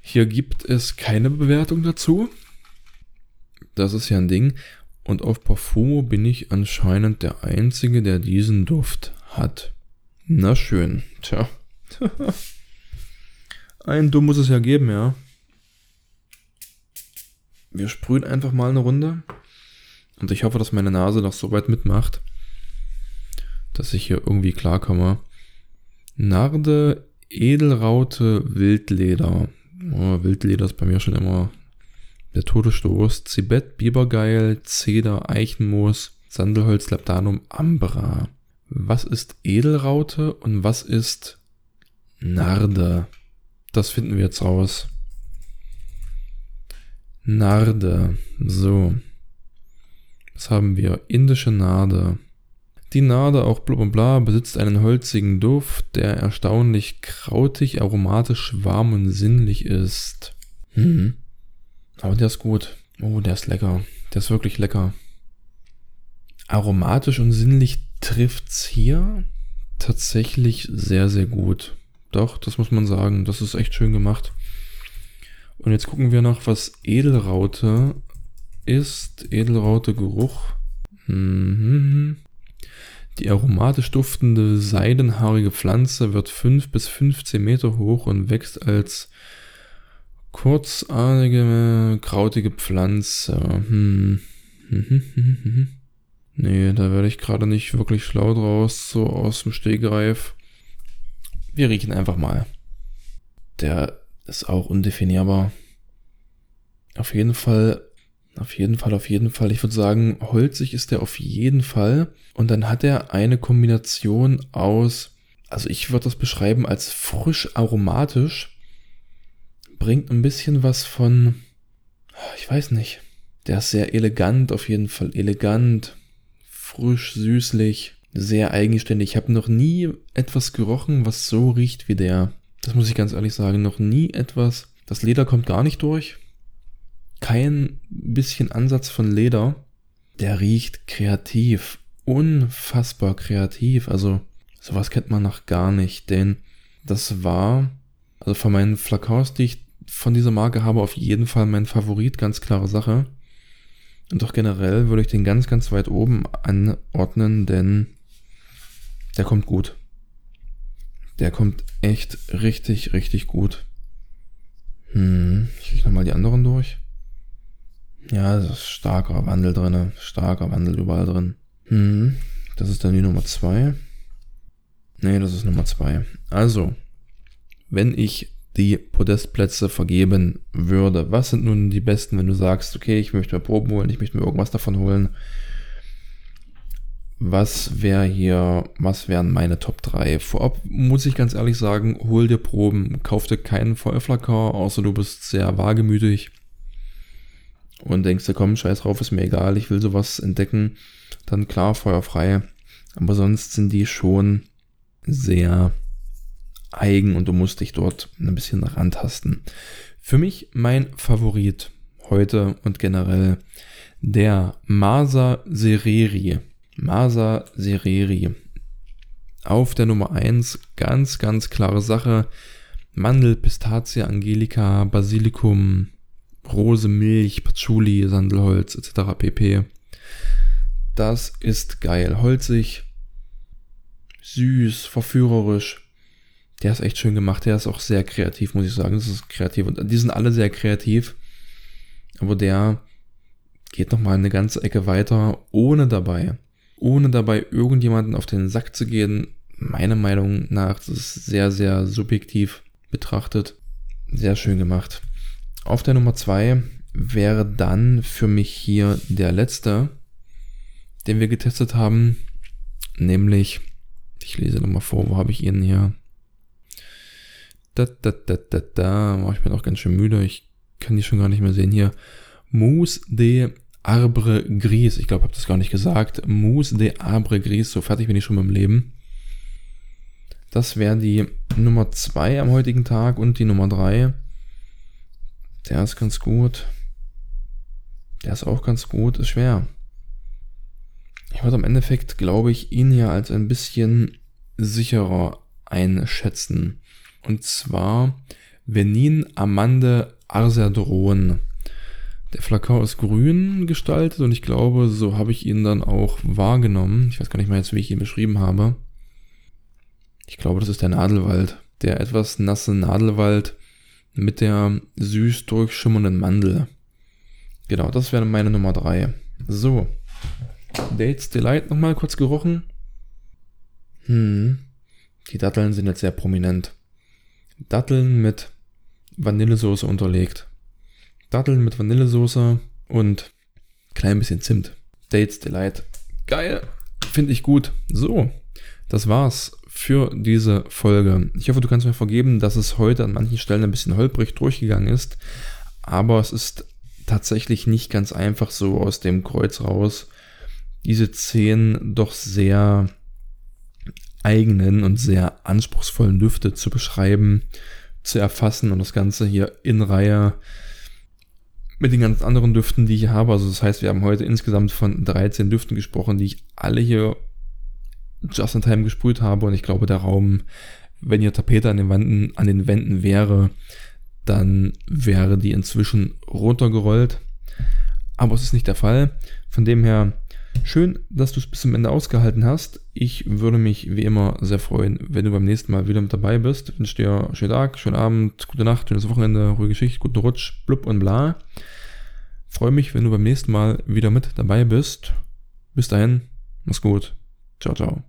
Hier gibt es keine Bewertung dazu. Das ist ja ein Ding. Und auf Parfumo bin ich anscheinend der Einzige, der diesen Duft hat. Na schön. Tja. <laughs> Ein Dumm muss es ja geben, ja. Wir sprühen einfach mal eine Runde. Und ich hoffe, dass meine Nase noch so weit mitmacht, dass ich hier irgendwie klarkomme. Narde, Edelraute, Wildleder. Oh, Wildleder ist bei mir schon immer der Todesstoß. Zibet, Bibergeil, Zeder, Eichenmoos, Sandelholz, Labdanum, Ambra. Was ist Edelraute und was ist Narde? Das finden wir jetzt raus. Narde. So. Was haben wir? Indische Nade. Die Nade, auch bla bla bla, besitzt einen holzigen Duft, der erstaunlich krautig, aromatisch, warm und sinnlich ist. Hm. Aber der ist gut. Oh, der ist lecker. Der ist wirklich lecker. Aromatisch und sinnlich trifft's hier tatsächlich sehr, sehr gut. Doch, das muss man sagen. Das ist echt schön gemacht. Und jetzt gucken wir noch, was Edelraute ist. Edelraute Geruch. Mhm. Die aromatisch duftende, seidenhaarige Pflanze wird 5 bis 15 Meter hoch und wächst als kurzartige, krautige Pflanze. Hm. <laughs> nee, da werde ich gerade nicht wirklich schlau draus, so aus dem Stegreif. Wir riechen einfach mal. Der ist auch undefinierbar. Auf jeden Fall, auf jeden Fall, auf jeden Fall. Ich würde sagen, holzig ist der auf jeden Fall. Und dann hat er eine Kombination aus, also ich würde das beschreiben als frisch aromatisch. Bringt ein bisschen was von, ich weiß nicht. Der ist sehr elegant, auf jeden Fall elegant, frisch, süßlich, sehr eigenständig. Ich habe noch nie etwas gerochen, was so riecht wie der. Das muss ich ganz ehrlich sagen. Noch nie etwas. Das Leder kommt gar nicht durch. Kein bisschen Ansatz von Leder. Der riecht kreativ. Unfassbar kreativ. Also, sowas kennt man noch gar nicht. Denn das war, also von meinen Flakons, die ich von dieser Marke habe, auf jeden Fall mein Favorit. Ganz klare Sache. Und doch generell würde ich den ganz, ganz weit oben anordnen, denn der kommt gut. Der kommt echt richtig, richtig gut. Hm, ich krieg nochmal die anderen durch. Ja, das ist starker Wandel drin. Starker Wandel überall drin. Hm, das ist dann die Nummer 2. Nee, das ist Nummer 2. Also, wenn ich die Podestplätze vergeben würde, was sind nun die besten, wenn du sagst, okay, ich möchte mir Proben holen, ich möchte mir irgendwas davon holen was wäre hier, was wären meine Top 3? Vorab muss ich ganz ehrlich sagen, hol dir Proben, kauf dir keinen Feuerflacker, außer du bist sehr wagemütig und denkst dir, komm, scheiß drauf, ist mir egal, ich will sowas entdecken, dann klar, feuerfrei. Aber sonst sind die schon sehr eigen und du musst dich dort ein bisschen rantasten. Für mich mein Favorit heute und generell der Masa Sereri Masa Sereri. Auf der Nummer 1 ganz, ganz klare Sache. Mandel, Pistazie, Angelika, Basilikum, Rose, Milch, Patchouli, Sandelholz etc. pp. Das ist geil. Holzig, süß, verführerisch. Der ist echt schön gemacht. Der ist auch sehr kreativ, muss ich sagen. Das ist kreativ. Und die sind alle sehr kreativ. Aber der geht nochmal eine ganze Ecke weiter, ohne dabei ohne dabei irgendjemanden auf den Sack zu gehen. Meiner Meinung nach, das ist sehr, sehr subjektiv betrachtet. Sehr schön gemacht. Auf der Nummer 2 wäre dann für mich hier der letzte, den wir getestet haben, nämlich, ich lese nochmal vor, wo habe ich ihn hier? Da, da, da, da, da, oh, ich bin auch ganz schön müde. Ich kann die schon gar nicht mehr sehen. Hier, Mousse de Arbre Gris. Ich glaube, habe das gar nicht gesagt. Mousse de Arbre Gris. So fertig bin ich schon mit dem Leben. Das wäre die Nummer 2 am heutigen Tag und die Nummer 3. Der ist ganz gut. Der ist auch ganz gut. Ist schwer. Ich würde im Endeffekt, glaube ich, ihn hier als ein bisschen sicherer einschätzen. Und zwar Venin Amande Arserdron. Der Flakon ist grün gestaltet und ich glaube, so habe ich ihn dann auch wahrgenommen. Ich weiß gar nicht mehr jetzt, wie ich ihn beschrieben habe. Ich glaube, das ist der Nadelwald. Der etwas nasse Nadelwald mit der süß durchschimmernden Mandel. Genau, das wäre meine Nummer 3. So. Dates Delight nochmal kurz gerochen. Hm. Die Datteln sind jetzt sehr prominent. Datteln mit Vanillesoße unterlegt. Datteln mit Vanillesoße und klein bisschen Zimt. Dates Delight. Geil. Finde ich gut. So. Das war's für diese Folge. Ich hoffe, du kannst mir vergeben, dass es heute an manchen Stellen ein bisschen holprig durchgegangen ist. Aber es ist tatsächlich nicht ganz einfach so aus dem Kreuz raus, diese zehn doch sehr eigenen und sehr anspruchsvollen Düfte zu beschreiben, zu erfassen und das Ganze hier in Reihe mit den ganz anderen Düften, die ich habe. Also das heißt, wir haben heute insgesamt von 13 Düften gesprochen, die ich alle hier just in time gesprüht habe und ich glaube, der Raum, wenn hier Tapete an den Wänden, an den Wänden wäre, dann wäre die inzwischen runtergerollt. Aber es ist nicht der Fall. Von dem her Schön, dass du es bis zum Ende ausgehalten hast. Ich würde mich wie immer sehr freuen, wenn du beim nächsten Mal wieder mit dabei bist. Ich wünsche dir schönen Tag, schönen Abend, gute Nacht, schönes Wochenende, ruhige Geschichte, guten Rutsch, blub und bla. Freue mich, wenn du beim nächsten Mal wieder mit dabei bist. Bis dahin, mach's gut. Ciao, ciao.